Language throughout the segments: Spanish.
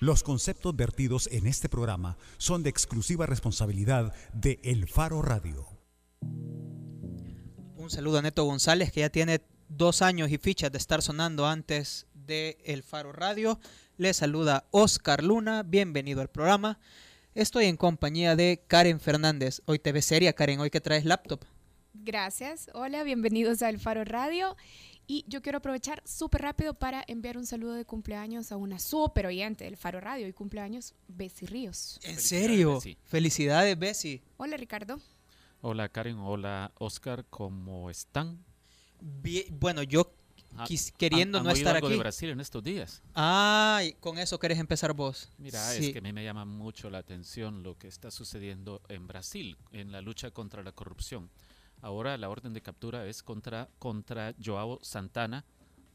Los conceptos vertidos en este programa son de exclusiva responsabilidad de El Faro Radio. Un saludo a Neto González, que ya tiene dos años y fichas de estar sonando antes de El Faro Radio. Le saluda Oscar Luna, bienvenido al programa. Estoy en compañía de Karen Fernández. Hoy te ves seria, Karen, hoy que traes laptop. Gracias. Hola, bienvenidos a El Faro Radio. Y yo quiero aprovechar súper rápido para enviar un saludo de cumpleaños a una súper oyente del Faro Radio y cumpleaños, Bessie Ríos. ¿En serio? Felicidades, Bessie. Hola, Ricardo. Hola, Karen. Hola, Oscar. ¿Cómo están? bueno, yo ah, queriendo no estar algo aquí. de Brasil en estos días. Ah, con eso querés empezar vos. Mira, es que a mí me llama mucho la atención lo que está sucediendo en Brasil en la lucha contra la corrupción. Ahora la orden de captura es contra, contra Joao Santana,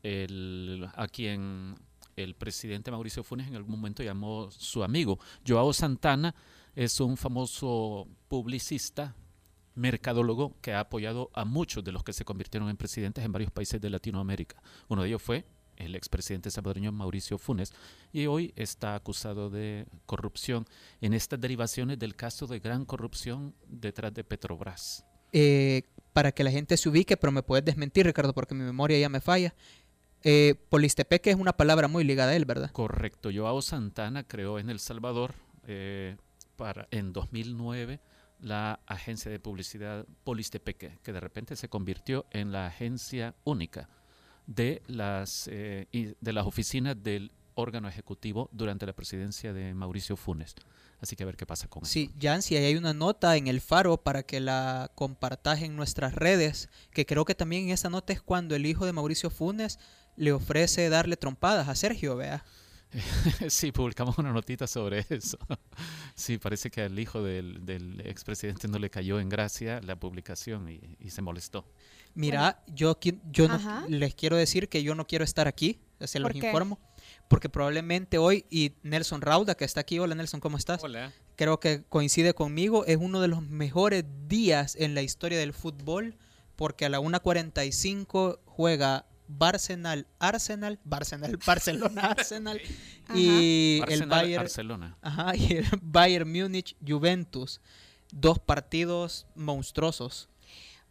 el, a quien el presidente Mauricio Funes en algún momento llamó su amigo. Joao Santana es un famoso publicista, mercadólogo, que ha apoyado a muchos de los que se convirtieron en presidentes en varios países de Latinoamérica. Uno de ellos fue el expresidente salvadoreño Mauricio Funes, y hoy está acusado de corrupción en estas derivaciones del caso de gran corrupción detrás de Petrobras. Eh, para que la gente se ubique, pero me puedes desmentir, Ricardo, porque mi memoria ya me falla. Eh, Polistepeque es una palabra muy ligada a él, ¿verdad? Correcto. Joao Santana creó en El Salvador eh, para, en 2009 la agencia de publicidad Polistepeque, que de repente se convirtió en la agencia única de las, de las oficinas del órgano ejecutivo durante la presidencia de Mauricio Funes. Así que a ver qué pasa con eso. Sí, Jancy, ahí hay una nota en el faro para que la compartas en nuestras redes, que creo que también en esa nota es cuando el hijo de Mauricio Funes le ofrece darle trompadas a Sergio, vea. sí, publicamos una notita sobre eso. sí, parece que al hijo del, del expresidente no le cayó en gracia la publicación y, se molestó. Mira, yo, yo les quiero decir que yo no quiero estar aquí, se los informo porque probablemente hoy, y Nelson Rauda, que está aquí, hola Nelson, ¿cómo estás? Hola. Creo que coincide conmigo, es uno de los mejores días en la historia del fútbol, porque a la 1.45 juega Barcelona, Arsenal, Barcelona, Barcelona, Arsenal y el Bayern, Barcelona. Ajá, y el Bayern Múnich, Juventus. Dos partidos monstruosos.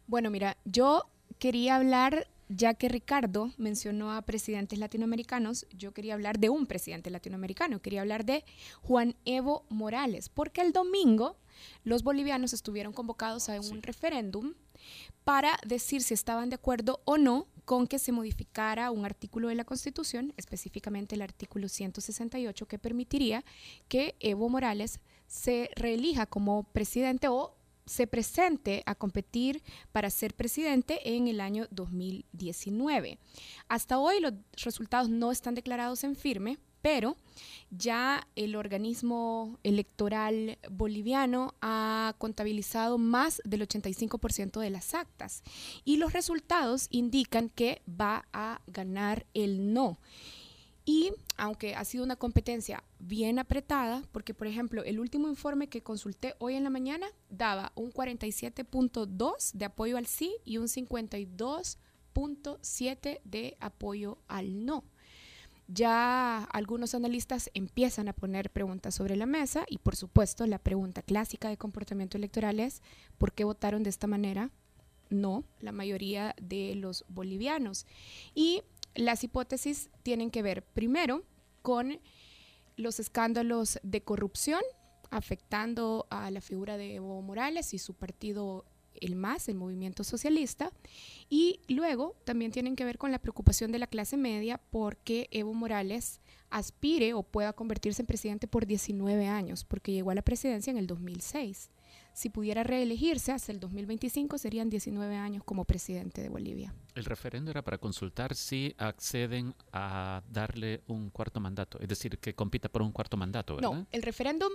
Bueno, mira, yo quería hablar ya que Ricardo mencionó a presidentes latinoamericanos, yo quería hablar de un presidente latinoamericano, quería hablar de Juan Evo Morales, porque el domingo los bolivianos estuvieron convocados a un referéndum para decir si estaban de acuerdo o no con que se modificara un artículo de la Constitución, específicamente el artículo 168, que permitiría que Evo Morales se reelija como presidente o se presente a competir para ser presidente en el año 2019. Hasta hoy los resultados no están declarados en firme, pero ya el organismo electoral boliviano ha contabilizado más del 85% de las actas y los resultados indican que va a ganar el no. Y aunque ha sido una competencia bien apretada, porque por ejemplo el último informe que consulté hoy en la mañana daba un 47.2 de apoyo al sí y un 52.7 de apoyo al no. Ya algunos analistas empiezan a poner preguntas sobre la mesa y por supuesto la pregunta clásica de comportamiento electoral es ¿por qué votaron de esta manera? No, la mayoría de los bolivianos. Y las hipótesis tienen que ver primero con los escándalos de corrupción afectando a la figura de Evo Morales y su partido el MAS, el movimiento socialista, y luego también tienen que ver con la preocupación de la clase media porque Evo Morales aspire o pueda convertirse en presidente por 19 años, porque llegó a la presidencia en el 2006 si pudiera reelegirse hasta el 2025 serían 19 años como presidente de Bolivia. El referendo era para consultar si acceden a darle un cuarto mandato, es decir, que compita por un cuarto mandato, ¿verdad? No, el referéndum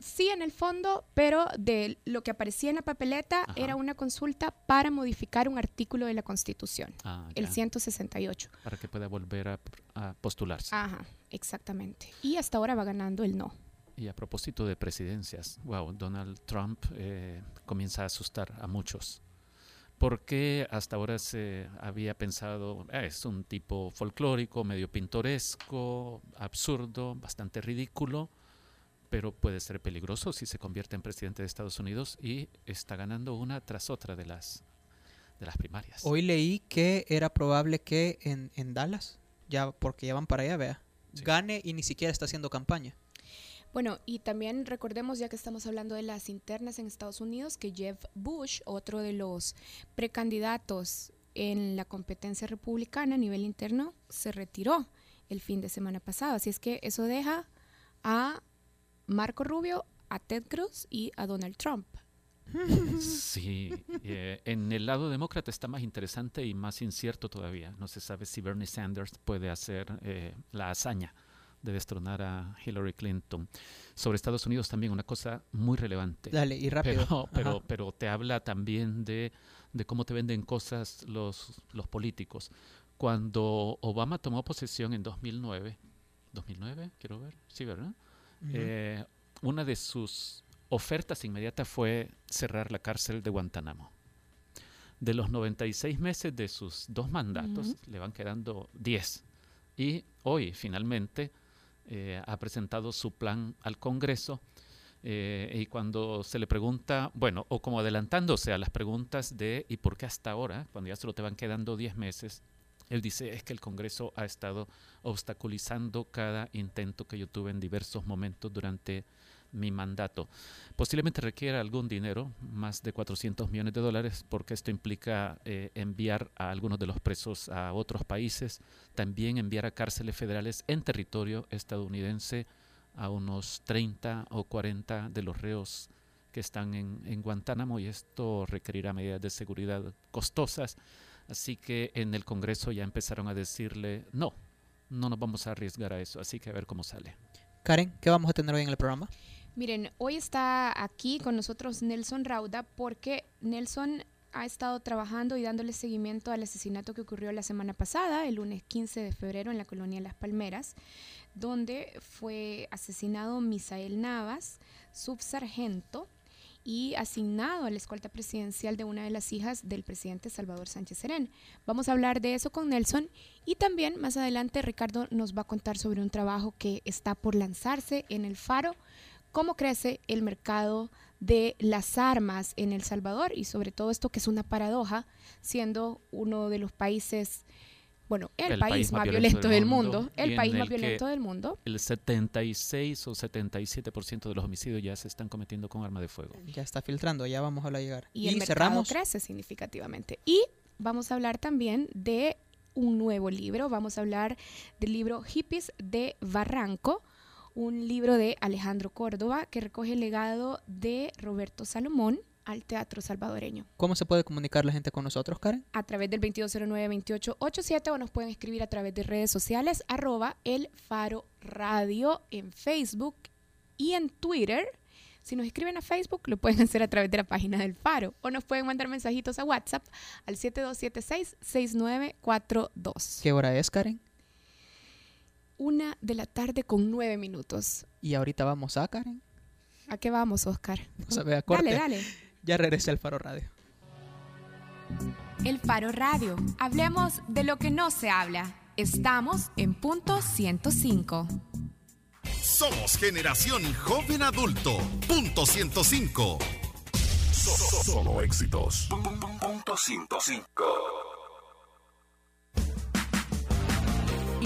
sí en el fondo, pero de lo que aparecía en la papeleta era una consulta para modificar un artículo de la Constitución, ah, el 168. Para que pueda volver a, a postularse. Ajá, exactamente. Y hasta ahora va ganando el no. Y a propósito de presidencias, wow, Donald Trump eh, comienza a asustar a muchos. porque hasta ahora se había pensado, "Ah, es un tipo folclórico, medio pintoresco, absurdo, bastante ridículo, pero puede ser peligroso si se convierte en presidente de Estados Unidos y está ganando una tras otra de las, de las primarias. Hoy leí que era probable que en, en Dallas, ya porque ya van para allá, vea, Sí. gane y ni siquiera está haciendo campaña. Bueno, y también recordemos, ya que estamos hablando de las internas en Estados Unidos, que Jeff Bush, otro de los precandidatos en la competencia republicana a nivel interno, se retiró el fin de semana pasado. Así es que eso deja a Marco Rubio, a Ted Cruz y a Donald Trump. Sí, eh, en el lado demócrata está más interesante y más incierto todavía. No se sabe si Bernie Sanders puede hacer eh, la hazaña de destronar a Hillary Clinton. Sobre Estados Unidos también una cosa muy relevante. Dale, y rápido. Pero, pero, te habla también de, de cómo te venden cosas los, los políticos. Cuando Obama tomó posesión en 2009, 2009, quiero ver, sí, ¿verdad? Eh, una de sus ofertas inmediatas fue cerrar la cárcel de Guantánamo. De los 96 meses de sus dos mandatos, le van quedando 10. Y hoy, finalmente, eh, ha presentado su plan al Congreso. eh, y cuando se le pregunta, bueno, o como adelantándose a las preguntas de ¿y por qué hasta ahora? Cuando ya solo te van quedando 10 meses, él dice, es que el Congreso ha estado obstaculizando cada intento que yo tuve en diversos momentos durante mi mandato. Posiblemente requiera algún dinero, más de 400 millones de dólares, porque esto implica eh, enviar a algunos de los presos a otros países, también enviar a cárceles federales en territorio estadounidense a unos 30 o 40 de los reos que están en, en Guantánamo y esto requerirá medidas de seguridad costosas. Así que en el Congreso ya empezaron a decirle, no, no nos vamos a arriesgar a eso, así que a ver cómo sale. Karen, ¿qué vamos a tener hoy en el programa? Miren, hoy está aquí con nosotros Nelson Rauda porque Nelson ha estado trabajando y dándole seguimiento al asesinato que ocurrió la semana pasada, el lunes 15 de febrero, en la colonia Las Palmeras, donde fue asesinado Misael Navas, subsargento y asignado a la escolta presidencial de una de las hijas del presidente Salvador Sánchez Serén. Vamos a hablar de eso con Nelson y también más adelante Ricardo nos va a contar sobre un trabajo que está por lanzarse en el Faro cómo crece el mercado de las armas en El Salvador y sobre todo esto que es una paradoja, siendo uno de los países, bueno, el, país, más violento del mundo, y el país el más violento del mundo. El 76 o 77% de los homicidios ya se están cometiendo con arma de fuego. Ya está filtrando, ya vamos a la llegar. Y, el mercado cerramos. crece significativamente. Y vamos a hablar también de un nuevo libro, vamos a hablar del libro Hippies de Barranco, un libro de Alejandro Córdoba que recoge el legado de Roberto Salomón al teatro salvadoreño. ¿Cómo se puede comunicar la gente con nosotros, Karen? a través del 2209-2887 o nos pueden escribir a través de redes sociales arroba el faro radio en Facebook y en Twitter. Si nos escriben a Facebook, lo pueden hacer a través de la página del Faro o nos pueden mandar mensajitos a WhatsApp al 7276-6942. ¿Qué hora es, Karen? Una de la tarde con nueve minutos. Y ahorita vamos a Karen. ¿A qué vamos, Oscar? No se vea corte. Dale, dale. Ya regresa el Faro Radio. El Faro Radio. Hablemos de lo que no se habla. Estamos en punto 105. Somos generación joven adulto. Punto 105. So- Solo éxitos. Punto 105.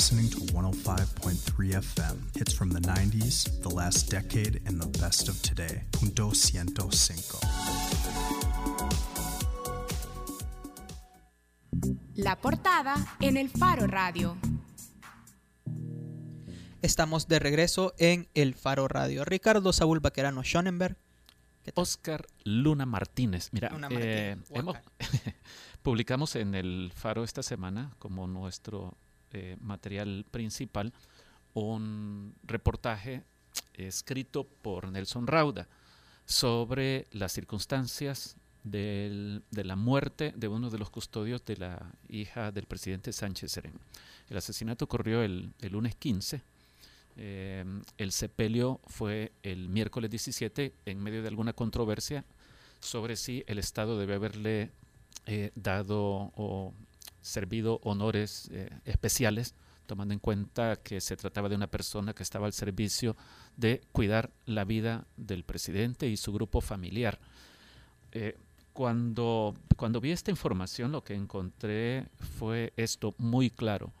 listening to 105.3 FM. Hits from the 90s, the last decade, and the best of today. Punto 105. La portada en el Faro Radio. Estamos de regreso en el Faro Radio. Ricardo Saúl Baquerano Schonenberg. Oscar Luna Martínez. Mira, Luna eh, hemos-. Publicamos en el Faro esta semana, como nuestro eh, material principal, un reportaje escrito por Nelson Rauda sobre las circunstancias del- de la muerte de uno de los custodios de la hija del presidente Sánchez Serén. El asesinato ocurrió el, el lunes 15. eh, el sepelio fue el miércoles 17 en medio de alguna controversia sobre si el Estado debe haberle eh, dado o servido honores eh, especiales, tomando en cuenta que se trataba de una persona que estaba al servicio de cuidar la vida del presidente y su grupo familiar. Eh, cuando, cuando vi esta información, lo que encontré fue esto muy claro.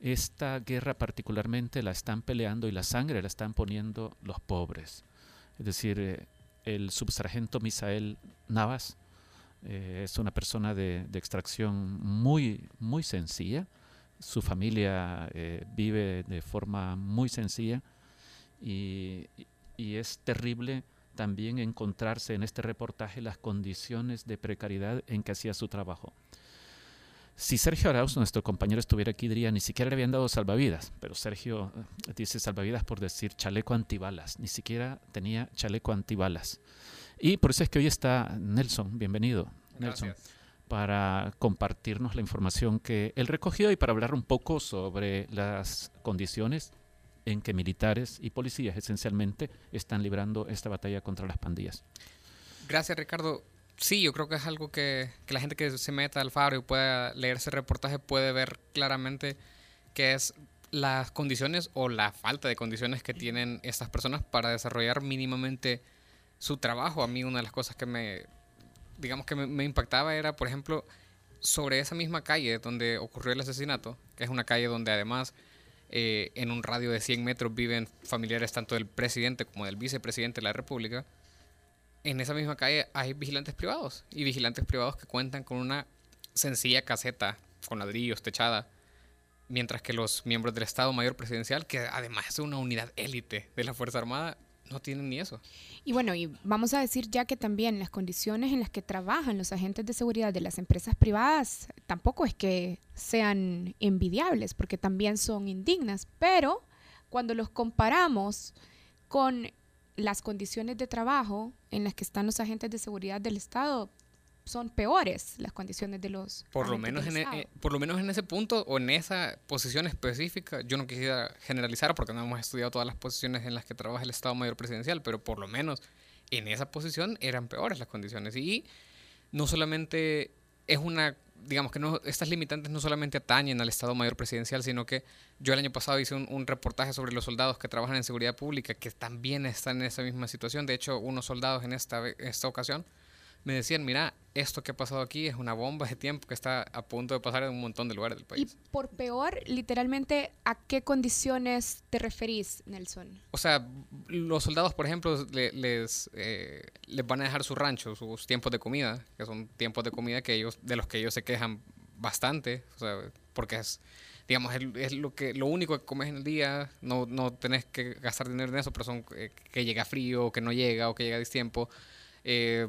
Esta guerra particularmente la están peleando y la sangre la están poniendo los pobres. Es decir, eh, el subsargento Misael Navas eh, es una persona de, extracción muy, muy sencilla. Su familia eh, vive de forma muy sencilla y, y es terrible también encontrarse en este reportaje las condiciones de precariedad en que hacía su trabajo. Si Sergio Arauz, nuestro compañero, estuviera aquí, diría, ni siquiera le habían dado salvavidas, pero Sergio eh, dice salvavidas por decir chaleco antibalas, ni siquiera tenía chaleco antibalas. Y por eso es que hoy está Nelson, bienvenido, Nelson, para compartirnos la información que él recogió y para hablar un poco sobre las condiciones en que militares y policías esencialmente están librando esta batalla contra las pandillas. Gracias, Ricardo. Sí, yo creo que es algo que, que la gente que se meta al faro y pueda leer ese reportaje puede ver claramente que es las condiciones o la falta de condiciones que tienen estas personas para desarrollar mínimamente su trabajo. A mí una de las cosas que me, digamos que me, impactaba era, por ejemplo, sobre esa misma calle donde ocurrió el asesinato, que es una calle donde además eh, en un radio de 100 metros viven familiares tanto del presidente como del vicepresidente de la República, en esa misma calle hay vigilantes privados y vigilantes privados que cuentan con una sencilla caseta con ladrillos techada, mientras que los miembros del Estado Mayor Presidencial, que además es una unidad élite de la Fuerza Armada, no tienen ni eso. Y bueno, y vamos a decir ya que también las condiciones en las que trabajan los agentes de seguridad de las empresas privadas tampoco es que sean envidiables, porque también son indignas, pero cuando los comparamos con las condiciones de trabajo en las que están los agentes de seguridad del Estado, son peores las condiciones de los Por lo, menos en, e- eh, por lo menos en ese punto o en esa posición específica, yo no quisiera generalizar porque no hemos estudiado todas las posiciones en las que trabaja el Estado Mayor Presidencial, pero por lo menos en esa posición eran peores las condiciones. Y no solamente es una, digamos que no, estas limitantes no solamente atañen al Estado Mayor Presidencial, sino que yo el año pasado hice un, un reportaje sobre los soldados que trabajan en seguridad pública, que también están en esa misma situación. De hecho, unos soldados en esta, esta ocasión me decían, mira, esto que ha pasado aquí es una bomba de tiempo que está a punto de pasar en un montón de lugares del Y país. por peor, literalmente, ¿a qué condiciones te referís, Nelson? O sea, los soldados, por ejemplo, le- les, eh, les van a dejar su rancho, sus tiempos de comida, que son tiempos de comida que ellos, de los que ellos se quejan bastante, o sea, porque es, digamos, es, lo que lo único que comes en el día, no, no tenés que gastar dinero en eso, pero son eh, que llega frío, o que no llega, o que llega a tiempo. Eh,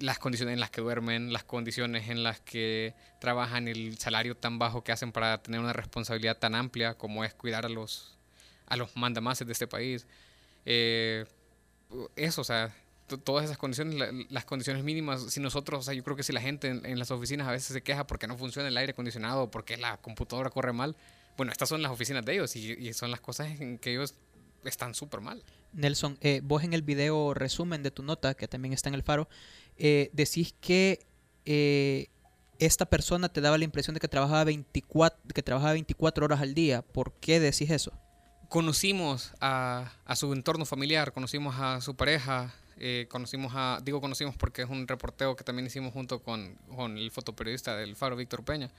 las condiciones en las que duermen, las condiciones en las que trabajan, el salario tan bajo que hacen para tener una responsabilidad tan amplia como es cuidar a los, a los mandamases de este país. Eh, eso, o sea, to- todas esas condiciones, la- las condiciones mínimas, si nosotros, o sea, yo creo que si la gente en, en las oficinas a veces se queja porque no funciona el aire acondicionado, porque la computadora corre mal, bueno, estas son las oficinas de ellos y, y son las cosas en que ellos están súper mal. Nelson, eh, vos en el video resumen de tu nota, que también está en el faro, eh, decís que eh, esta persona te daba la impresión de que trabajaba 24, que trabajaba 24 horas al día. ¿Por qué decís eso? conocimos a, su entorno familiar, conocimos a su pareja, eh, conocimos digo conocimos porque es un reporteo que también hicimos junto con, con el fotoperiodista del Faro, Víctor Peña.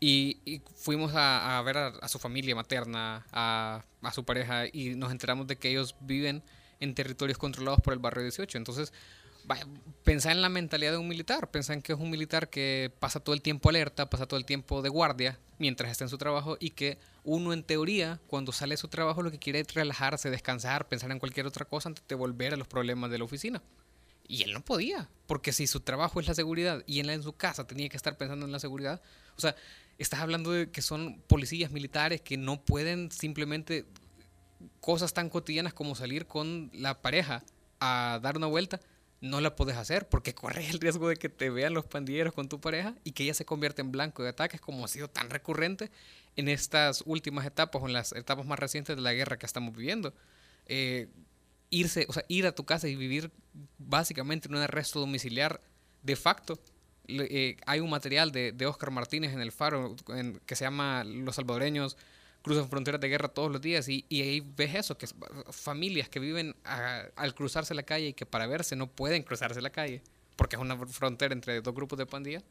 Y, fuimos a, a ver a, a su familia materna, a, a su pareja, y nos enteramos de que ellos viven en territorios controlados por el barrio 18. Entonces, pensá en la mentalidad de un militar, pensá en que es un militar que pasa todo el tiempo alerta, pasa todo el tiempo de guardia mientras está en su trabajo y que uno en teoría cuando sale de su trabajo lo que quiere es relajarse, descansar, pensar en cualquier otra cosa antes de volver a los problemas de la oficina. Y él no podía, porque si su trabajo es la seguridad y él en su casa tenía que estar pensando en la seguridad, o sea, estás hablando de que son policías militares que no pueden simplemente cosas tan cotidianas como salir con la pareja a dar una vuelta, no la puedes hacer porque corres el riesgo de que te vean los pandilleros con tu pareja y que ella se convierta en blanco de ataques como ha sido tan recurrente en estas últimas etapas o en las etapas más recientes de la guerra que estamos viviendo. Eh, irse, o sea, ir a tu casa y vivir básicamente en un arresto domiciliar de facto. Eh, hay un material de, de Oscar Martínez en el Faro que se llama Los salvadoreños cruzan fronteras de guerra todos los días y, y ahí ves eso, que es- familias que viven a- al cruzarse la calle y que para verse no pueden cruzarse la calle porque es una frontera entre dos grupos de pandillas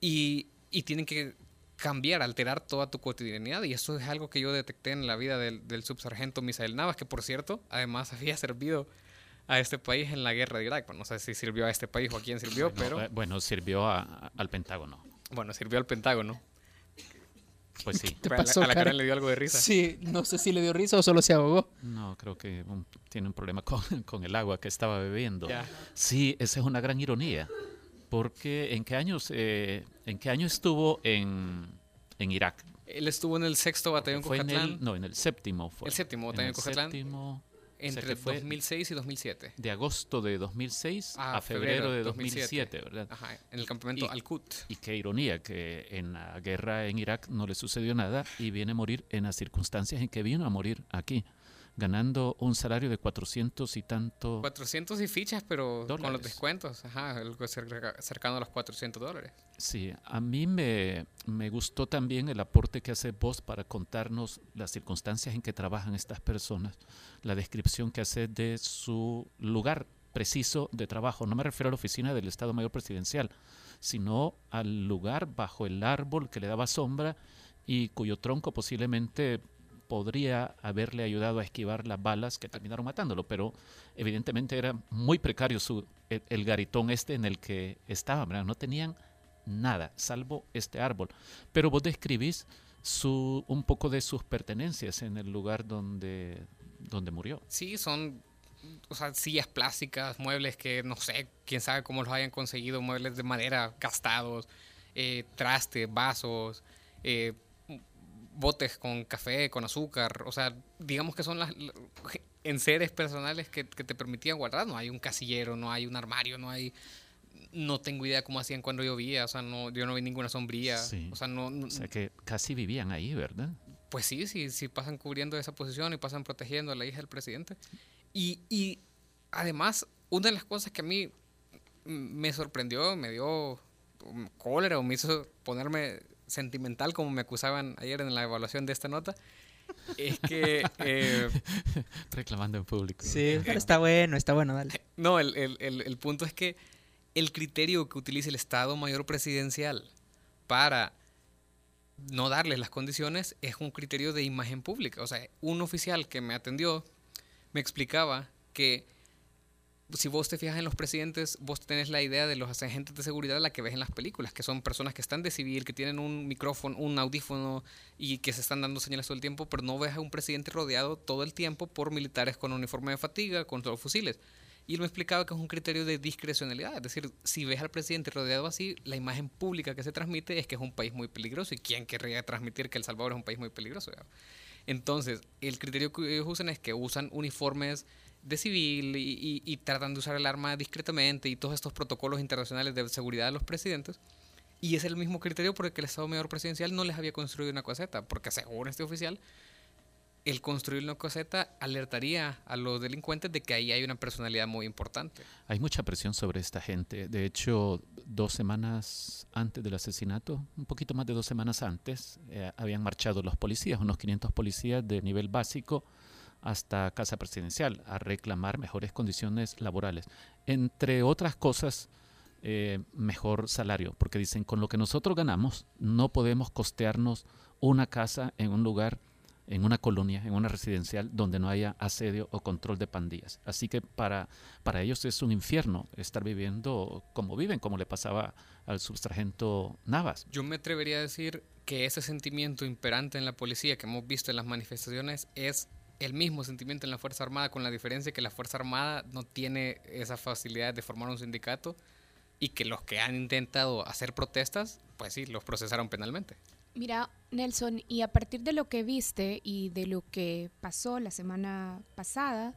y, y tienen que cambiar, alterar toda tu cotidianidad. Y eso es algo que yo detecté en la vida del, del subsargento Misael Navas, que por cierto, además había servido a este país en la guerra de Irak. Bueno, no sé si sirvió a este país o a quién sirvió, pero eh, bueno, sirvió a- a- al Pentágono. bueno, sirvió al Pentágono. Pues sí. ¿Te Pero a la- pasó, a la Karen? Le dio algo de risa. Sí, no sé si le dio risa o solo se ahogó. No, creo que un- tiene un problema con, con el agua que estaba bebiendo. Sí, esa es una gran ironía. Porque ¿en qué años, eh, en qué año estuvo en, en Irak? Él estuvo en el sexto batallón en Cojatlán el, no, en el séptimo fue. El séptimo batallón el Cojatlán. séptimo, o sea, entre fue 2006 y 2007. de agosto de 2006 Ah, a febrero, de 2007, 2007, ¿verdad? Ajá, en el campamento Al-Qut. Y qué ironía que en la guerra en Irak no le sucedió nada y viene a morir en las circunstancias en que vino a morir aquí, ganando un salario de 400 y tanto. 400 y fichas, pero con los Dólares. descuentos. Ajá, algo cerca- cercano a los 400 dólares. Sí, a mí me, me gustó también el aporte que hace vos para contarnos las circunstancias en que trabajan estas personas, la descripción que hace de su lugar preciso de trabajo. No me refiero a la oficina del Estado Mayor Presidencial, sino al lugar bajo el árbol que le daba sombra y cuyo tronco posiblemente podría haberle ayudado a esquivar las balas que terminaron matándolo, pero evidentemente era muy precario su, el, el garitón este en el que estaba, ¿verdad? no tenían nada, salvo este árbol. Pero vos describís su, un poco de sus pertenencias en el lugar donde, donde murió. Sí, son sillas plásticas, muebles que no sé, quién sabe cómo los hayan conseguido, muebles de madera gastados, eh, trastes, vasos, eh, botes con café, con azúcar, o sea, digamos que son las la- enseres personales que, que te permitían guardar, no hay un casillero, no hay un armario, no hay no tengo idea cómo hacían cuando llovía, o sea, no, yo no vi ninguna sombría, Sí. o sea, no, no- O sea que casi vivían ahí, ¿verdad? pues sí, sí, sí pasan cubriendo esa posición y pasan protegiendo a la hija del presidente. Y, y además, una de las cosas que a mí me sorprendió, me dio cólera o me hizo ponerme sentimental como me acusaban ayer en la evaluación de esta nota, es que... eh, Reclamando en público. Sí, pero está bueno, está bueno, dale. no, el, el- el- el punto es que el criterio que utiliza el Estado Mayor Presidencial para no darles las condiciones es un criterio de imagen pública. O sea, un oficial que me atendió me explicaba que si vos te fijas en los presidentes, vos tenés la idea de los agentes de seguridad la que ves en las películas, que son personas que están de civil, que tienen un micrófono, un audífono y que se están dando señales todo el tiempo, pero no ves a un presidente rodeado todo el tiempo por militares con uniforme de fatiga, con los fusiles. Y él me explicaba que es un criterio de discrecionalidad, es decir, si ves al presidente rodeado así, la imagen pública que se transmite es que es un país muy peligroso. ¿Y quién querría transmitir que El Salvador es un país muy peligroso? Entonces, el criterio que ellos usan es que usan uniformes de civil y, y- tratan de usar el arma discretamente y todos estos protocolos internacionales de seguridad de los presidentes. Y es el mismo criterio por el Estado Mayor Presidencial no les había construido una caseta, porque según este oficial, el construir una caseta alertaría a los delincuentes de que ahí hay una personalidad muy importante. Hay mucha presión sobre esta gente. De hecho, dos semanas antes del asesinato, un poquito más de dos semanas antes, eh, habían marchado los policías, unos 500 policías de nivel básico hasta Casa Presidencial a reclamar mejores condiciones laborales. Entre otras cosas, eh, mejor salario, porque dicen, con lo que nosotros ganamos, no podemos costearnos una casa en un lugar en una colonia, en una residencial, donde no haya asedio o control de pandillas. Así que para, para ellos es un infierno estar viviendo como viven, como le pasaba al subsargento Navas. Yo me atrevería a decir que ese sentimiento imperante en la policía que hemos visto en las manifestaciones es el mismo sentimiento en la Fuerza Armada, con la diferencia que la Fuerza Armada no tiene esa facilidad de formar un sindicato y que los que han intentado hacer protestas, pues sí, los procesaron penalmente. Mira, Nelson, y a partir de lo que viste y de lo que pasó la semana pasada,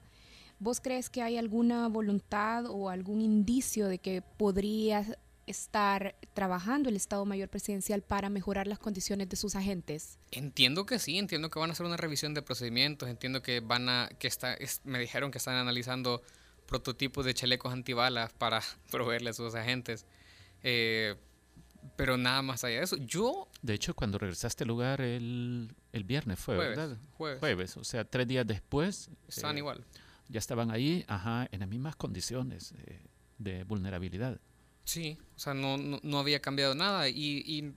¿vos crees que hay alguna voluntad o algún indicio de que podría estar trabajando el Estado Mayor Presidencial para mejorar las condiciones de sus agentes? Entiendo que sí, entiendo que van a hacer una revisión de procedimientos, entiendo que van a, que está, es- me dijeron que están analizando prototipos de chalecos antibalas para proveerle a sus agentes, eh, pero nada más allá de eso. Yo, De hecho, cuando regresaste al lugar el, el viernes fue, jueves, ¿verdad? jueves, o sea, tres días después. están eh, igual. Ya estaban ahí, ajá, en las mismas condiciones eh, de vulnerabilidad. Sí, o sea, no, no, había cambiado nada y, y,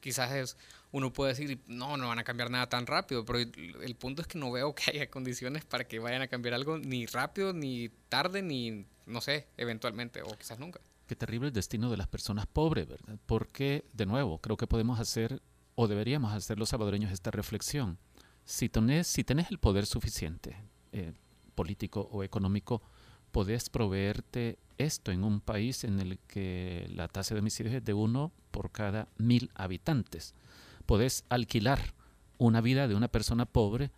quizás es, uno puede decir, no, no van a cambiar nada tan rápido, pero el, el punto es que no veo que haya condiciones para que vayan a cambiar algo ni rápido, ni tarde, ni, no sé, eventualmente, o quizás nunca. Qué terrible el destino de las personas pobres, ¿verdad? Porque, de nuevo, creo que podemos hacer, o deberíamos hacer los salvadoreños esta reflexión. Si tenés, si tenés el poder suficiente, eh, político o económico, podés proveerte esto en un país en el que la tasa de homicidios es de uno por cada mil habitantes. Podés alquilar una vida de una persona pobre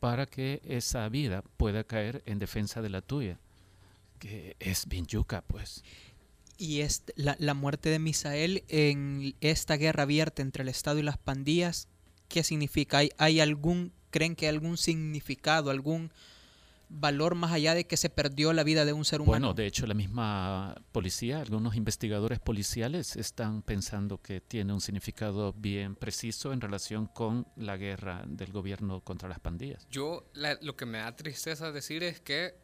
para que esa vida pueda caer en defensa de la tuya. Que es bien yuca, pues. Y la, la muerte de Misael en esta guerra abierta entre el Estado y las pandillas, ¿qué significa? ¿Hay, hay algún, creen que hay algún significado, algún valor más allá de que se perdió la vida de un ser humano? Bueno, de hecho, la misma policía, algunos investigadores policiales están pensando que tiene un significado bien preciso en relación con la guerra del gobierno contra las pandillas. Yo, la- lo que me da tristeza decir es que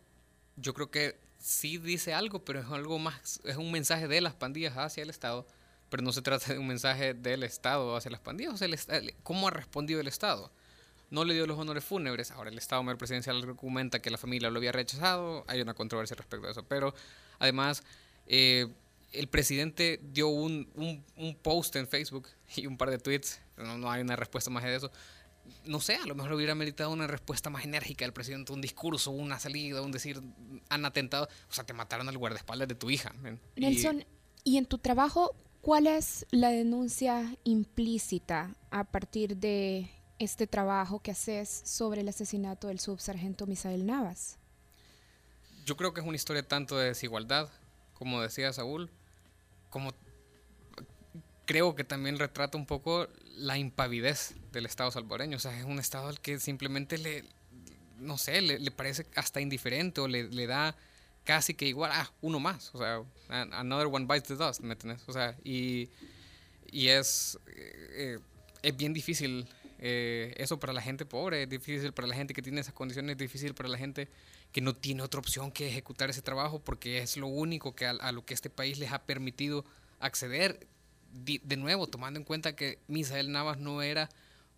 yo creo que sí dice algo, pero es algo más, es un mensaje de las pandillas hacia el Estado, pero no se trata de un mensaje del Estado hacia las pandillas, o sea, el ¿cómo ha respondido el Estado? No le dio los honores fúnebres, ahora el Estado Mayor Presidencial argumenta que la familia lo había rechazado, hay una controversia respecto a eso, pero además eh, el presidente dio un, un- un post en Facebook y un par de tweets, no, no hay una respuesta más de eso, no sé, a lo mejor hubiera meritado una respuesta más enérgica del presidente, un discurso, una salida, un decir, han atentado, o sea, te mataron al guardaespaldas de tu hija. Y- Nelson, y en tu trabajo, ¿cuál es la denuncia implícita a partir de este trabajo que haces sobre el asesinato del subsargento Misael Navas? yo creo que es una historia tanto de desigualdad, como decía Saúl, como creo que también retrata un poco la impavidez del Estado salvadoreño. O sea, es un Estado al que simplemente le, no sé, le, le parece hasta indiferente o le, le da casi que igual, ah, uno más. O sea, an- another one bites the dust, ¿me entiendes? O sea, y, y es, eh, es bien difícil eh, eso para la gente pobre, es difícil para la gente que tiene esas condiciones, es difícil para la gente que no tiene otra opción que ejecutar ese trabajo porque es lo único que a, lo que este país les ha permitido acceder. De, nuevo, tomando en cuenta que Misael Navas no era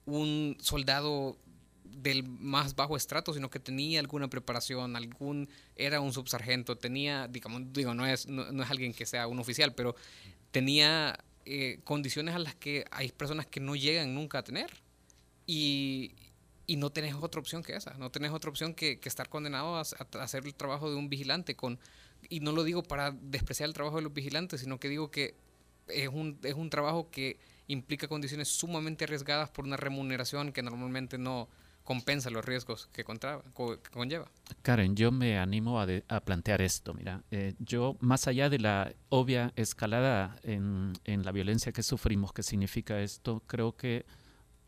un soldado del más bajo estrato, sino que tenía alguna preparación, algún era un subsargento, tenía, digamos, digo, no es, no, no es alguien que sea un oficial, pero tenía eh, condiciones a las que hay personas que no llegan nunca a tener. Y, y no tenés otra opción que esa, no tenés otra opción que, que estar condenado a, a hacer el trabajo de un vigilante. con Y no lo digo para despreciar el trabajo de los vigilantes, sino que digo que es un, es un trabajo que implica condiciones sumamente arriesgadas por una remuneración que normalmente no compensa los riesgos que, contra, co- que conlleva. Karen, yo me animo a, de- a plantear esto. Mira, eh, yo, más allá de la obvia escalada en, en la violencia que sufrimos, que significa esto, creo que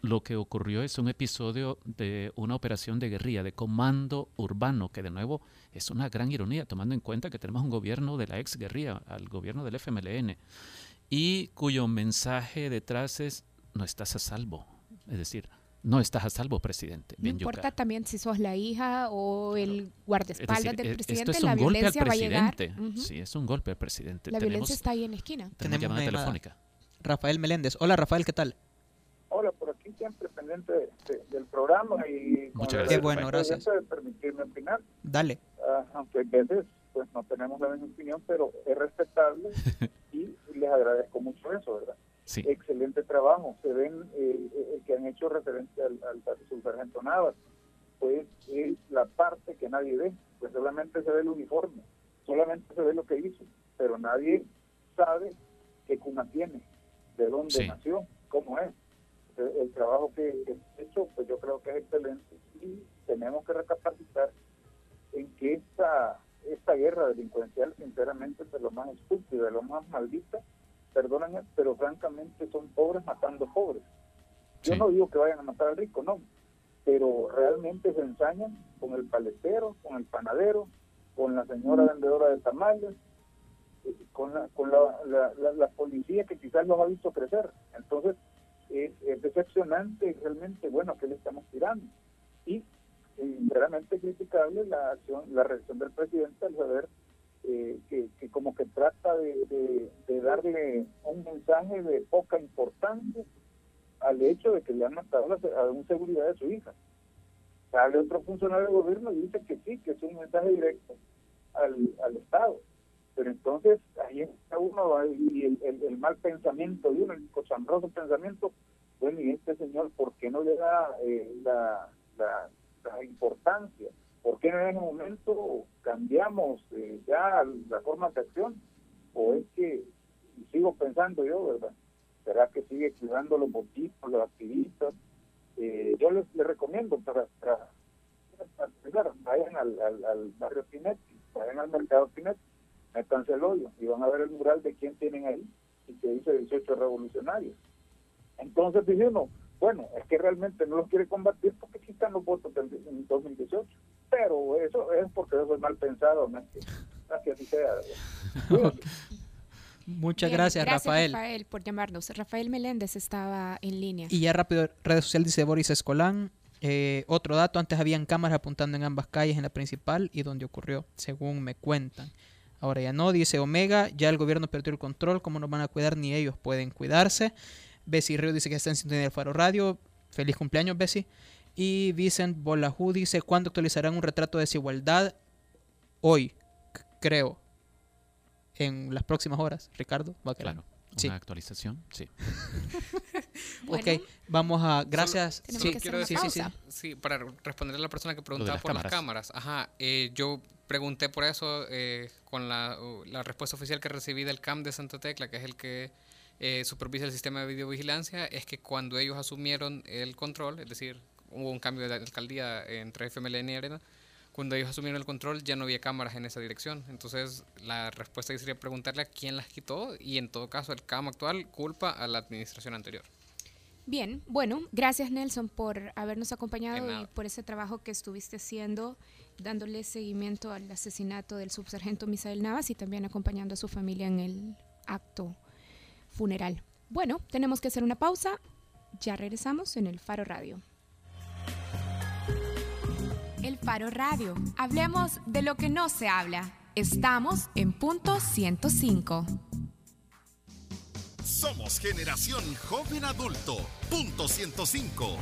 lo que ocurrió es un episodio de una operación de guerrilla, de comando urbano, que de nuevo es una gran ironía, tomando en cuenta que tenemos un gobierno de la ex guerrilla, al gobierno del FMLN, y cuyo mensaje detrás es no estás a salvo. Es decir, no estás a salvo, presidente. No importa yuca. también si sos la hija o el Es guardaespaldas decir, del e- presidente, esto es la un golpe al violencia va a llegar. presidente. Sí, es un golpe al presidente. La tenemos, violencia está ahí en la esquina. tenemos Tenemos llamada telefónica. Rafael Meléndez. Hola Rafael, ¿qué tal? Hola, por siempre pendiente de- de- del programa y con Muchas gracias, Qué bueno, gracias. de permitirme opinar, Dale. Ah, aunque a veces pues no tenemos la misma opinión, pero es respetable y les agradezco mucho eso, ¿verdad? Sí, Excelente trabajo. Se ven eh, el que han hecho referencia al, al subsargento Navas. pues es la parte que nadie ve, pues solamente se ve el uniforme, solamente se ve lo que hizo, pero nadie sabe qué cuna tiene, de dónde Sí. nació, cómo es. El, el trabajo que, ha hecho, pues yo creo que es excelente y tenemos que recapacitar en que esta, esta guerra delincuencial, sinceramente, es de lo más estúpido, de lo más maldita, perdónenme, pero francamente son pobres matando pobres. Yo Sí. no digo que vayan a matar al rico, no, pero realmente se ensañan con el paletero, con el panadero, con la señora vendedora de tamales, eh, con la, con la, la, la- la policía que quizás los ha visto crecer. Entonces, es, es decepcionante realmente, bueno, que le estamos tirando. Y sinceramente criticable la acción, la reacción del presidente al saber eh, que, como que trata de, darle un mensaje de poca importancia al hecho de que le han matado a una seguridad de su hija. Sale otro funcionario del gobierno y dice que sí, que es un mensaje directo al, al Estado. Pero entonces ahí está uno y el, el- mal pensamiento de uno, el cochambroso pensamiento, bueno, y este señor, ¿por qué no le da eh, la, la, importancia? ¿Por qué en ese momento cambiamos eh, ya la forma de acción? ¿O es que, sigo pensando yo, ¿verdad? ¿Será que sigue cuidando los botitos, los activistas? Eh, yo les, les recomiendo para, para, para vayan al, al, al barrio Pinetti, vayan al mercado Pinetti, el hoyo y van a ver el mural de quién tienen ahí y que dice 18 revolucionarios. Entonces dice uno, bueno, es que realmente no los quiere combatir porque aquí están los votos del en 2018. Pero eso es porque eso es mal pensado, no es que, no es que así sea. Muchas Bien, gracias, Rafael. Rafael, por llamarnos. Rafael Meléndez estaba en línea. Y ya rápido, redes sociales dice Boris Escolán. Eh, otro dato, antes habían cámaras apuntando en ambas calles, en la principal y donde ocurrió, según me cuentan. Ahora ya no, dice Omega, ya el gobierno perdió el control, ¿cómo nos van a cuidar? Ni ellos pueden cuidarse. Bessie Río dice que está en sintonía del Faro Radio. Feliz cumpleaños, Bessie. Y Vicent Bolajú dice, ¿cuándo actualizarán un retrato de desigualdad? Hoy, creo. En las próximas horas, Ricardo. Va a quedar. Claro. Sí. Una actualización, sí. Bueno, ok, vamos a... Gracias. Sí, quiero sí, sí, para responder a la persona que preguntaba las por las cámaras. Ajá, eh, yo pregunté por eso eh, con la, uh, la respuesta oficial que recibí del CAM de Santa Tecla, que es el que eh, supervisa el sistema de videovigilancia, es que cuando ellos asumieron el control, es decir, hubo un cambio de alcaldía entre FMLN y Arena, cuando ellos asumieron el control ya no había cámaras en esa dirección. Entonces la respuesta sería preguntarle a quién las quitó y en todo caso el CAM actual culpa a la administración anterior. Bien, bueno, gracias Nelson por habernos acompañado y por ese trabajo que estuviste haciendo, dándole seguimiento al asesinato del subsargento Misael Navas y también acompañando a su familia en el acto funeral. Bueno, tenemos que hacer una pausa. Ya regresamos en el Faro Radio. El Faro Radio. Hablemos de lo que no se habla. Estamos en punto 105. Somos generación joven adulto. Punto 105.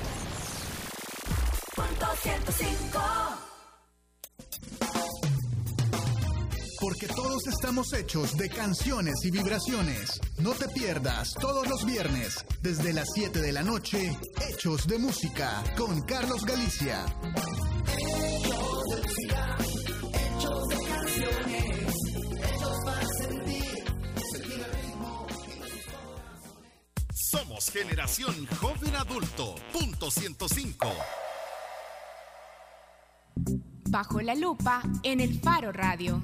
Porque todos estamos hechos de canciones y vibraciones. No te pierdas todos los viernes, desde las 7 de la noche, Hechos de Música, con Carlos Galicia. Somos generación joven adulto. Punto 105. Bajo la lupa en el Faro Radio.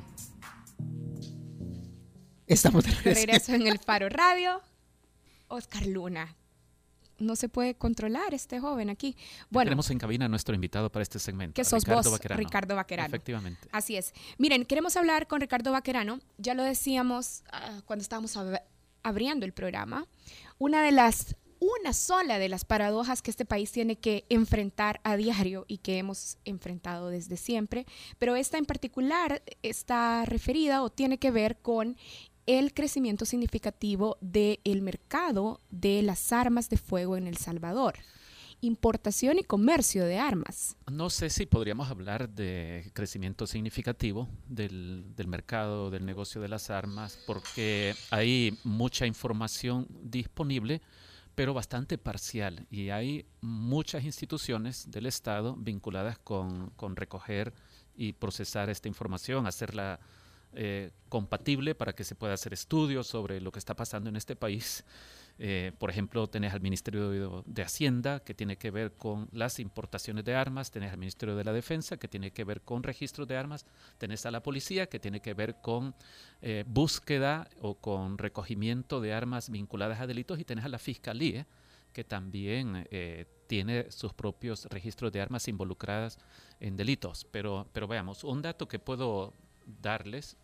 Estamos de regreso. regreso en el Faro Radio. Oscar Luna. No se puede controlar este joven aquí. Bueno, Tenemos en cabina a nuestro invitado para este segmento. que sos Ricardo vos, Baquerano. Ricardo Vaquerano. Efectivamente. Así es. Miren, queremos hablar con Ricardo Vaquerano. Ya lo decíamos ah, cuando estábamos ab- abriendo el programa. Una de las, una sola de las paradojas que este país tiene que enfrentar a diario y que hemos enfrentado desde siempre, pero esta en particular está referida o tiene que ver con el crecimiento significativo del mercado de las armas de fuego en El Salvador. Importación y comercio de armas. No sé si podríamos hablar de crecimiento significativo del, del mercado, del negocio de las armas, porque hay mucha información disponible, pero bastante parcial. Y hay muchas instituciones del Estado vinculadas con, con recoger y procesar esta información, hacerla eh, compatible para que se pueda hacer estudios sobre lo que está pasando en este país. Eh, por ejemplo, tenés al Ministerio de, Hacienda, que tiene que ver con las importaciones de armas, tenés al Ministerio de la Defensa, que tiene que ver con registros de armas, tenés a la Policía, que tiene que ver con eh, búsqueda o con recogimiento de armas vinculadas a delitos, y tenés a la Fiscalía, que también eh, tiene sus propios registros de armas involucradas en delitos. Pero, pero veamos, un dato que puedo darles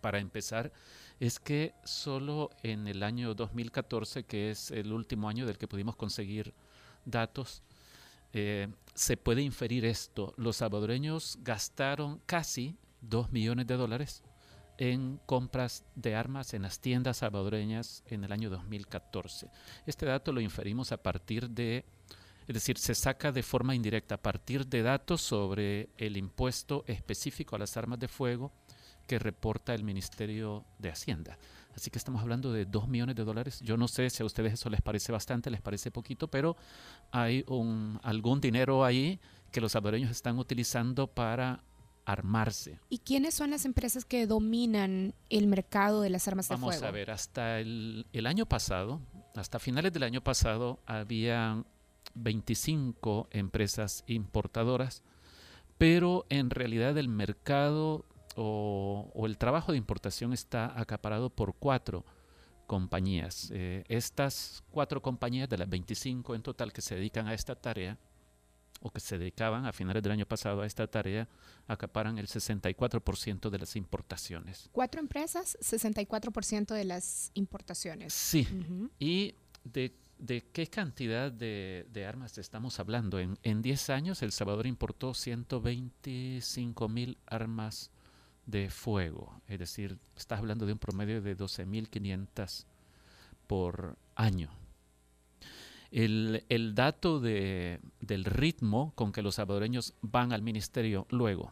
para empezar es que solo en el año 2014, que es el último año del que pudimos conseguir datos, eh, se puede inferir esto. Los salvadoreños gastaron casi 2 millones de dólares en compras de armas en las tiendas salvadoreñas en el año 2014. Este dato lo inferimos a partir de, es decir, se saca de forma indirecta a partir de datos sobre el impuesto específico a las armas de fuego que reporta el Ministerio de Hacienda. Así que estamos hablando de 2 millones de dólares. Yo no sé si a ustedes eso les parece bastante, les parece poquito, pero hay un, algún dinero ahí que los salvadoreños están utilizando para armarse. ¿Y quiénes son las empresas que dominan el mercado de las armas Vamos de fuego? Vamos a ver, hasta el, el, año pasado, hasta finales del año pasado, había 25 empresas importadoras, pero en realidad el mercado o, o, el trabajo de importación está acaparado por cuatro compañías. Eh, estas cuatro compañías de las 25 en total que se dedican a esta tarea, o que se dedicaban a finales del año pasado a esta tarea, acaparan el 64% de las importaciones. Cuatro empresas, 64% de las importaciones. Sí. Uh -huh. ¿Y de, de, qué cantidad de, de armas estamos hablando? En, en 10 años El Salvador importó 125 mil armas de fuego, es decir, estás hablando de un promedio de 12.500 por año. El, el dato de, del ritmo con que los salvadoreños van al ministerio luego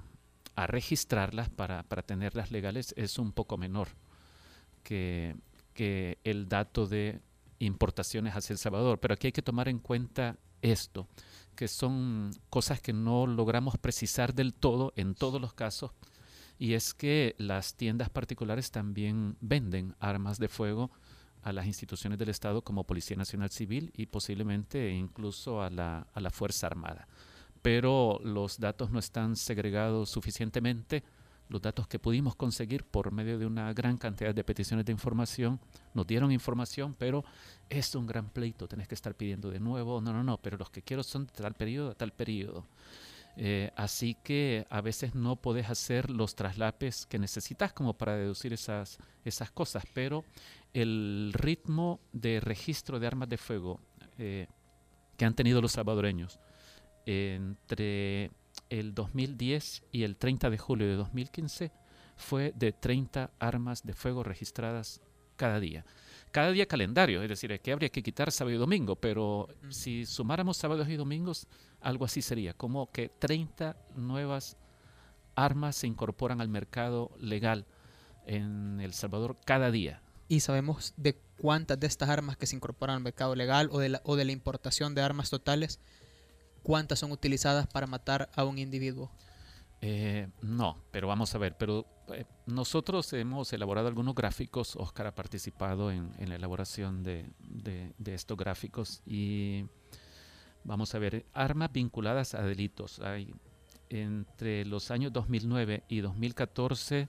a registrarlas para, para tenerlas legales es un poco menor que, que el dato de importaciones hacia El Salvador. Pero aquí hay que tomar en cuenta esto, que son cosas que no logramos precisar del todo en todos los casos, y es que las tiendas particulares también venden armas de fuego a las instituciones del Estado como Policía Nacional Civil y posiblemente incluso a la, a la Fuerza Armada. Pero los datos no están segregados suficientemente. Los datos que pudimos conseguir por medio de una gran cantidad de peticiones de información nos dieron información, pero es un gran pleito. Tenés que estar pidiendo de nuevo. No, no, no, pero los que quiero son de tal periodo a tal periodo. Eh, así que a veces no podés hacer los traslapes que necesitas como para deducir esas, esas cosas, pero el ritmo de registro de armas de fuego eh, que han tenido los salvadoreños entre el 2010 y el 30 de julio de 2015 fue de 30 armas de fuego registradas cada día. Cada día calendario, es decir, que habría que quitar sábado y domingo, pero si sumáramos sábados y domingos, algo así sería, como que 30 nuevas armas se incorporan al mercado legal en El Salvador cada día. ¿Y sabemos de cuántas de estas armas que se incorporan al mercado legal o de la, o de la importación de armas totales, cuántas son utilizadas para matar a un individuo? Eh, no, pero vamos a ver, pero eh, nosotros hemos elaborado algunos gráficos, Oscar ha participado en, en la elaboración de, de, de, estos gráficos y vamos a ver, armas vinculadas a delitos. Hay, entre los años 2009 y 2014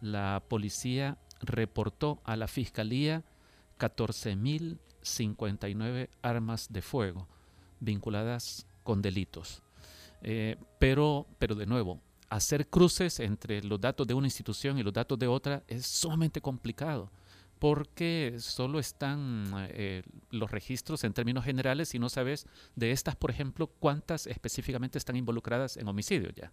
la policía reportó a la fiscalía 14.059 armas de fuego vinculadas con delitos. Eh, pero, pero de nuevo, hacer cruces entre los datos de una institución y los datos de otra es sumamente complicado porque solo están eh, los registros en términos generales y no sabes de estas, por ejemplo, cuántas específicamente están involucradas en homicidio ya.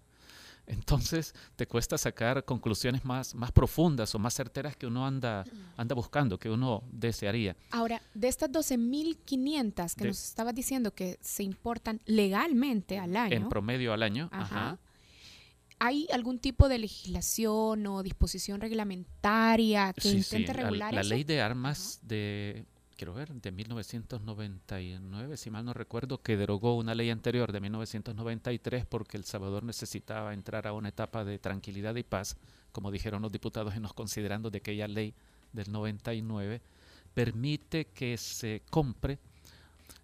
Entonces te cuesta sacar conclusiones más, más profundas o más certeras que uno anda, anda buscando, que uno desearía. Ahora, de estas 12.500 que de, nos estabas diciendo que se importan legalmente al año. En promedio al año. Ajá. ajá. ¿Hay algún tipo de legislación o disposición reglamentaria que sí, intente sí. regular la, eso? La ley de armas de quiero ver, de 1999, si mal no recuerdo, que derogó una ley anterior de 1993 porque El Salvador necesitaba entrar a una etapa de tranquilidad y paz, como dijeron los diputados, y nos considerando de aquella ley del 99, permite que se compre,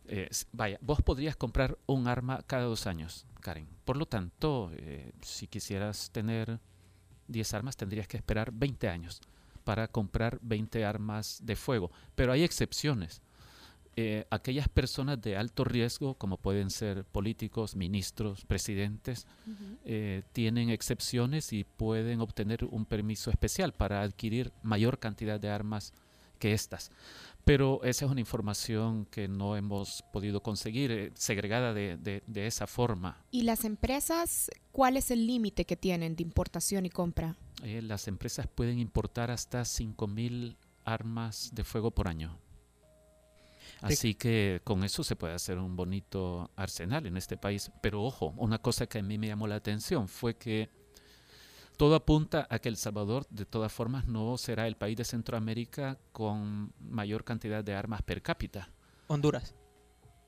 eh, vaya, vos podrías comprar un arma cada dos años, Karen. Por lo tanto, eh, si quisieras tener 10 armas, tendrías que esperar 20 años para comprar 20 armas de fuego. Pero hay excepciones. Eh, aquellas personas de alto riesgo, como pueden ser políticos, ministros, presidentes, eh, tienen excepciones y pueden obtener un permiso especial para adquirir mayor cantidad de armas que estas. Pero esa es una información que no hemos podido conseguir eh, segregada de, de, de, esa forma. ¿Y las empresas, cuál es el límite que tienen de importación y compra? Eh, las empresas pueden importar hasta 5.000 armas de fuego por año. Así que con eso se puede hacer un bonito arsenal en este país. Pero ojo, una cosa que a mí me llamó la atención fue que todo apunta a que El Salvador, de todas formas, no será el país de Centroamérica con mayor cantidad de armas per cápita. Honduras.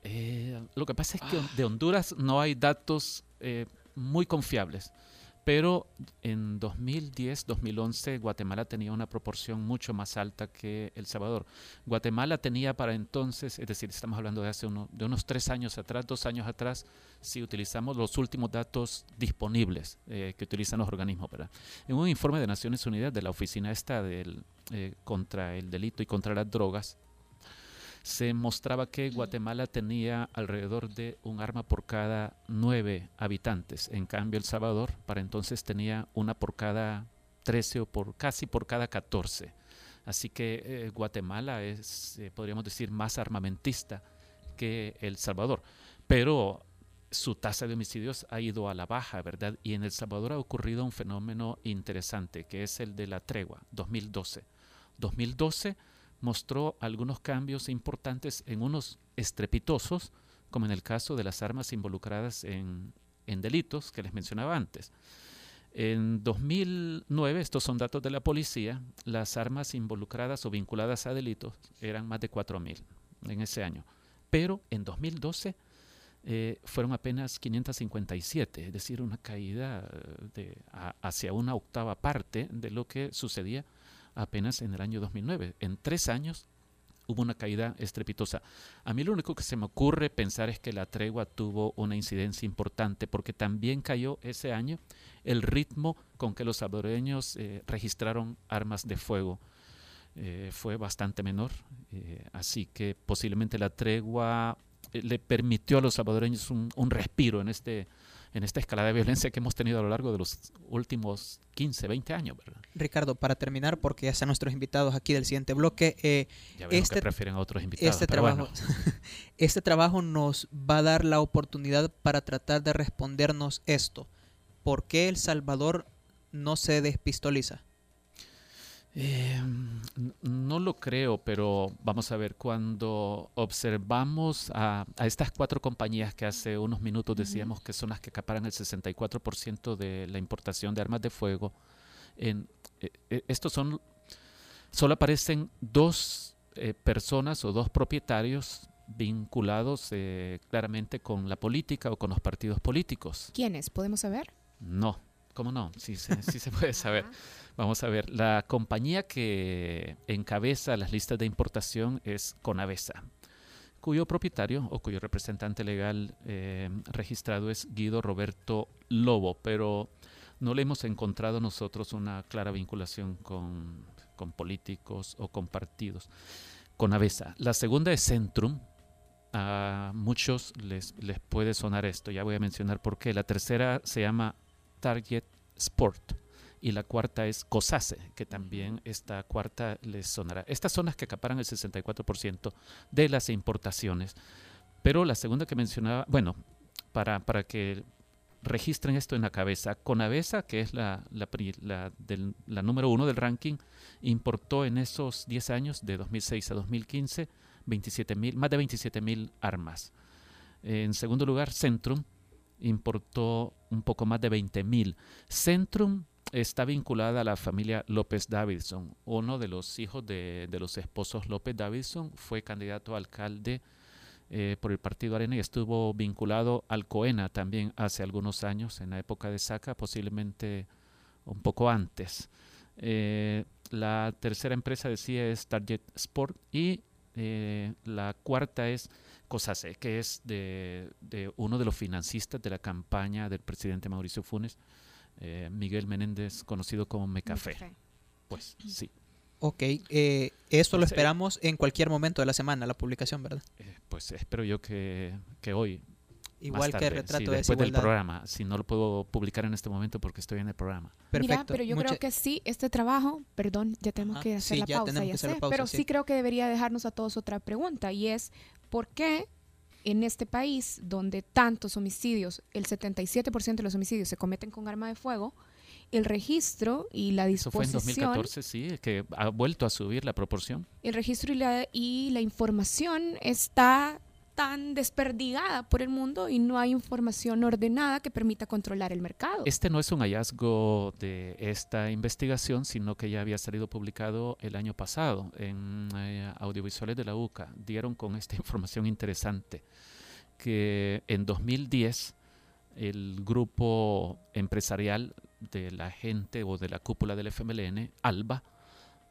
Eh, lo que pasa es que de Honduras no hay datos eh, muy confiables. Pero en 2010-2011 Guatemala tenía una proporción mucho más alta que El Salvador. Guatemala tenía para entonces, es decir, estamos hablando de hace uno, de unos tres años atrás, dos años atrás, si utilizamos los últimos datos disponibles eh, que utilizan los organismos. En un informe de Naciones Unidas de la oficina esta del, eh, contra el delito y contra las drogas, se mostraba que Guatemala tenía alrededor de un arma por cada nueve habitantes. En cambio, El Salvador para entonces tenía una por cada trece o por casi por cada catorce. Así que eh, Guatemala es, eh, podríamos decir, más armamentista que El Salvador. Pero su tasa de homicidios ha ido a la baja, ¿verdad? Y en El Salvador ha ocurrido un fenómeno interesante, que es el de la tregua, 2012. 2012 mostró algunos cambios importantes en unos estrepitosos, como en el caso de las armas involucradas en, en delitos que les mencionaba antes. En 2009, estos son datos de la policía, las armas involucradas o vinculadas a delitos eran más de 4.000 en ese año. Pero en 2012 eh, fueron apenas 557, es decir, una caída hacia una octava parte de lo que sucedía apenas en el año 2009. En tres años hubo una caída estrepitosa. A mí lo único que se me ocurre pensar es que la tregua tuvo una incidencia importante porque también cayó ese año el ritmo con que los salvadoreños eh, registraron armas de fuego. Eh, fue bastante menor, eh, así que posiblemente la tregua le permitió a los salvadoreños un, un respiro en este en esta escalada de violencia que hemos tenido a lo largo de los últimos 15, 20 años, ¿verdad? Ricardo, para terminar, porque ya están nuestros invitados aquí del siguiente bloque, eh, ya este, que prefieren a otros invitados. Este trabajo, bueno. este trabajo nos va a dar la oportunidad para tratar de respondernos esto. ¿Por qué El Salvador no se despistoliza? Eh, no lo creo, pero vamos a ver, cuando observamos a, a, estas cuatro compañías que hace unos minutos decíamos que son las que acaparan el 64% de la importación de armas de fuego, en, eh, estos son, solo aparecen dos eh, personas o dos propietarios vinculados eh, claramente con la política o con los partidos políticos. ¿Quiénes? ¿Podemos saber? No, ¿cómo no? Sí, se puede saber. Vamos a ver, la compañía que encabeza las listas de importación es Conavesa, cuyo propietario o cuyo representante legal eh, registrado es Guido Roberto Lobo, pero no le hemos encontrado nosotros una clara vinculación con, con políticos o con partidos. Conavesa. La segunda es Centrum. A muchos les, les puede sonar esto, ya voy a mencionar por qué. La tercera se llama Target Sport y la cuarta es COSACE, que también esta cuarta les sonará. Estas son las que acaparan el 64% de las importaciones. Pero la segunda que mencionaba, bueno, para, para que registren esto en la cabeza, Conavesa, que es la, la, la, del, la número uno del ranking, importó en esos 10 años, de 2006 a 2015, 27 mil, más de 27 mil armas. En segundo lugar, Centrum importó un poco más de 20 mil. Centrum está vinculada a la familia López Davidson. Uno de los hijos de, de los esposos López Davidson fue candidato a alcalde eh, por el Partido Arena y estuvo vinculado al COENA también hace algunos años, en la época de Saca, posiblemente un poco antes. Eh, la tercera empresa decía es Target Sport y eh, la cuarta es Cosase, que es de, de, uno de los financistas de la campaña del presidente Mauricio Funes, eh, Miguel Menéndez, conocido como Mecafé. Pues sí. Ok, eh, esto lo Pues, eh, esperamos en cualquier momento de la semana, la publicación, ¿verdad? Eh, pues espero yo que, que hoy. Igual que tarde, retrato sí, de después del programa. Si no lo puedo publicar en este momento porque estoy en el programa. Perfecto. Mira, pero yo Mucha- creo que sí, este trabajo, perdón, ya tenemos Ajá, que hacer sí, la ya pausa, tenemos ya que hacer la sé, pausa, pero sí. sí. creo que debería dejarnos a todos otra pregunta y es, ¿por qué en este país donde tantos homicidios, el 77% de los homicidios se cometen con arma de fuego, el registro y la Eso fue en disposición, 2014, sí, que ha vuelto a subir la proporción. el registro y la, y la información está tan desperdigada por el mundo y no hay información ordenada que permita controlar el mercado. Este no es un hallazgo de esta investigación, sino que ya había salido publicado el año pasado en eh, audiovisuales de la UCA. Dieron con esta información interesante que en 2010 el grupo empresarial de la gente o de la cúpula del FMLN, ALBA,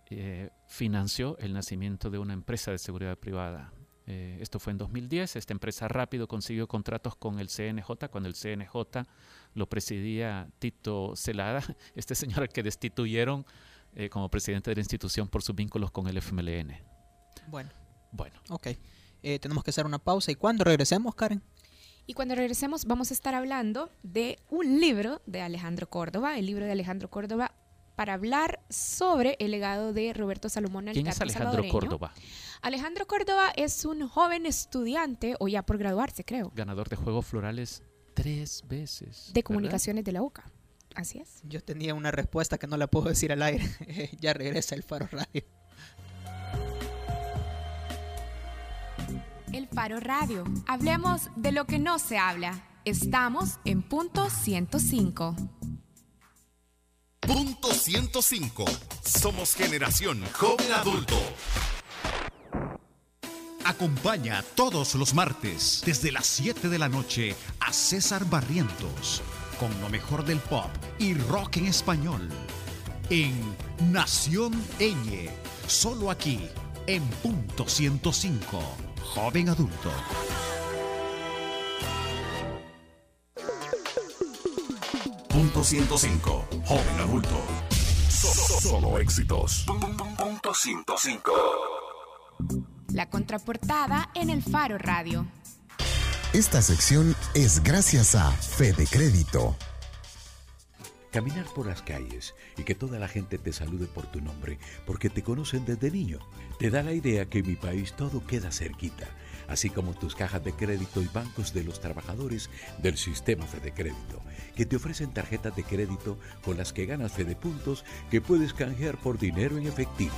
eh, financió el nacimiento de una empresa de seguridad privada. Eh, esto fue en 2010. Esta empresa rápido consiguió contratos con el CNJ cuando el CNJ lo presidía Tito Celada, este señor al que destituyeron eh, como presidente de la institución por sus vínculos con el FMLN. Bueno, Bueno, ok. Eh, tenemos que hacer una pausa. ¿Y cuándo regresemos, Karen? Y cuando regresemos vamos a estar hablando de un libro de Alejandro Córdoba, el libro de Alejandro Córdoba, para hablar sobre el legado de Roberto Salomón en el ¿quién es Alejandro salvadoreño. Córdoba? Alejandro Córdoba es un joven estudiante, o ya por graduarse creo, Ganador de Juegos Florales tres veces. de ¿verdad? comunicaciones de la UCA. Así es. Yo tenía una respuesta que no la puedo decir al aire. ya regresa el Faro Radio. El Faro Radio. Hablemos de lo que no se habla. Estamos en punto 105. Punto 105. Somos generación joven adulto. Acompaña todos los martes desde las 7 de la noche a César Barrientos con lo mejor del pop y rock en español en Nación Eñe, solo aquí en punto 105, joven adulto. Punto 105. Joven adulto. So- so- solo éxitos. Punto 105. La contraportada en el Faro Radio. Esta sección es gracias a Fede Crédito. Caminar por las calles y que toda la gente te salude por tu nombre porque te conocen desde niño, te da la idea que en mi país todo queda cerquita, así como tus cajas de crédito y bancos de los trabajadores del sistema Fede Crédito, que te ofrecen tarjetas de crédito con las que ganas Fede Puntos que puedes canjear por dinero en efectivo.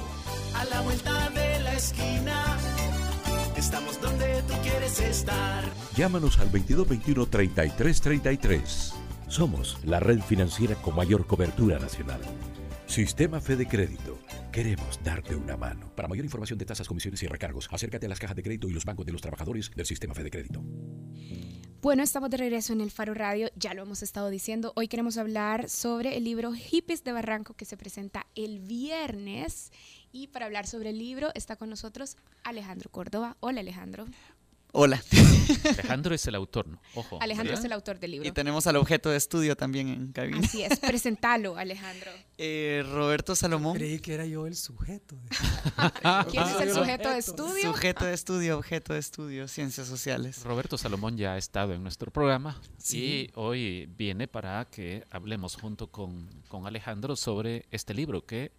A la vuelta de la esquina, estamos donde tú quieres estar. Llámanos al 2221 3333. Somos la red financiera con mayor cobertura nacional. Sistema Fede Crédito. Queremos darte una mano. Para mayor información de tasas, comisiones y recargos, acércate a las cajas de crédito y los bancos de los trabajadores del Sistema Fede Crédito. Bueno, estamos de regreso en el Faro Radio, ya lo hemos estado diciendo. Hoy queremos hablar sobre el libro Hippies de Barranco que se presenta el viernes. Y para hablar sobre el libro está con nosotros Alejandro Córdoba. Hola Alejandro. Hola. Alejandro es el autor, ¿no? Ojo. Alejandro ¿verdad? es el autor del libro. Y tenemos al objeto de estudio también en cabina. Así es, presentalo Alejandro. Eh, Roberto Salomón. Creí que era yo el sujeto. ¿Quién es el sujeto de estudio? Sujeto de estudio, objeto de estudio, ciencias sociales. Roberto Salomón ya ha estado en nuestro programa Sí. y hoy viene para que hablemos junto con, con Alejandro sobre este libro que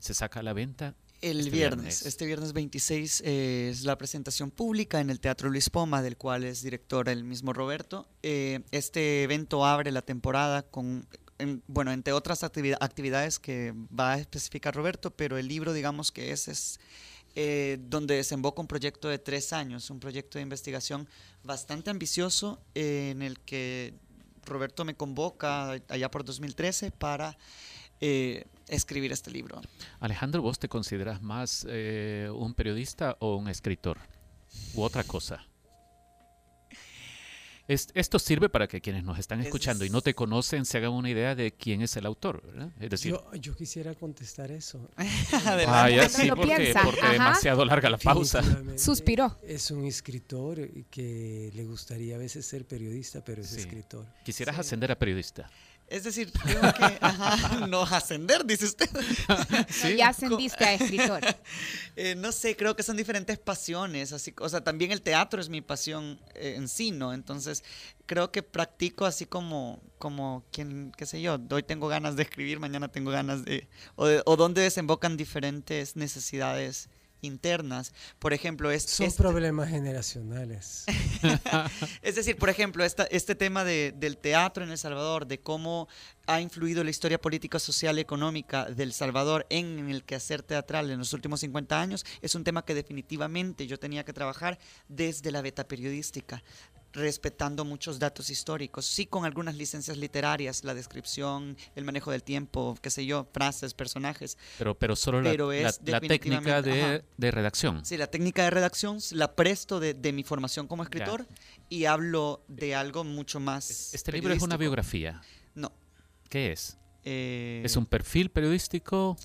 se saca a la venta El este viernes, este viernes 26 eh, es la presentación pública en el Teatro Luis Poma, del cual es director el mismo Roberto. Eh, este evento abre la temporada con, en- bueno, entre otras activi- actividades que va a especificar Roberto, pero el libro, digamos que ese es eh, donde desemboca un proyecto de tres años, un proyecto de investigación bastante ambicioso en el que Roberto me convoca allá por 2013 para eh, escribir este libro. Alejandro, ¿vos te consideras más eh, un periodista o un escritor? ¿U otra cosa? Es- esto sirve para que quienes nos están escuchando y no te conocen se hagan una idea de quién es el autor, ¿verdad? Es decir, Yo, yo quisiera contestar eso. Vaya, sí, lo porque, porque demasiado larga la pausa. Suspiró. Es un escritor que le gustaría a veces ser periodista, pero es Sí. escritor. Quisieras ascender a periodista. Es decir, creo que ajá, no ascender, dice usted. No, ya ascendiste a escritor. Eh, no sé, creo que son diferentes pasiones. Así, o sea, también el teatro es mi pasión eh, en sí, ¿no? Entonces, creo que practico así como, como quien, qué sé yo, hoy tengo ganas de escribir, mañana tengo ganas de. O, de- o donde desembocan diferentes necesidades internas. Por ejemplo, es, Son este- problemas generacionales. es decir, por ejemplo, esta, este tema de- del teatro en El Salvador, de cómo ha influido la historia política, social y económica del Salvador en el quehacer teatral en los últimos 50 años, es un tema que definitivamente yo tenía que trabajar desde la beta periodística respetando muchos datos históricos, sí con algunas licencias literarias, la descripción, el manejo del tiempo, qué sé yo, frases, personajes. Pero, pero solo la- Pero la, es la técnica de, de redacción. Sí, la técnica de redacción la presto de, de mi formación como escritor y hablo de algo mucho más. Este libro es una biografía. No. ¿Qué es? Eh, ¿Es un perfil periodístico?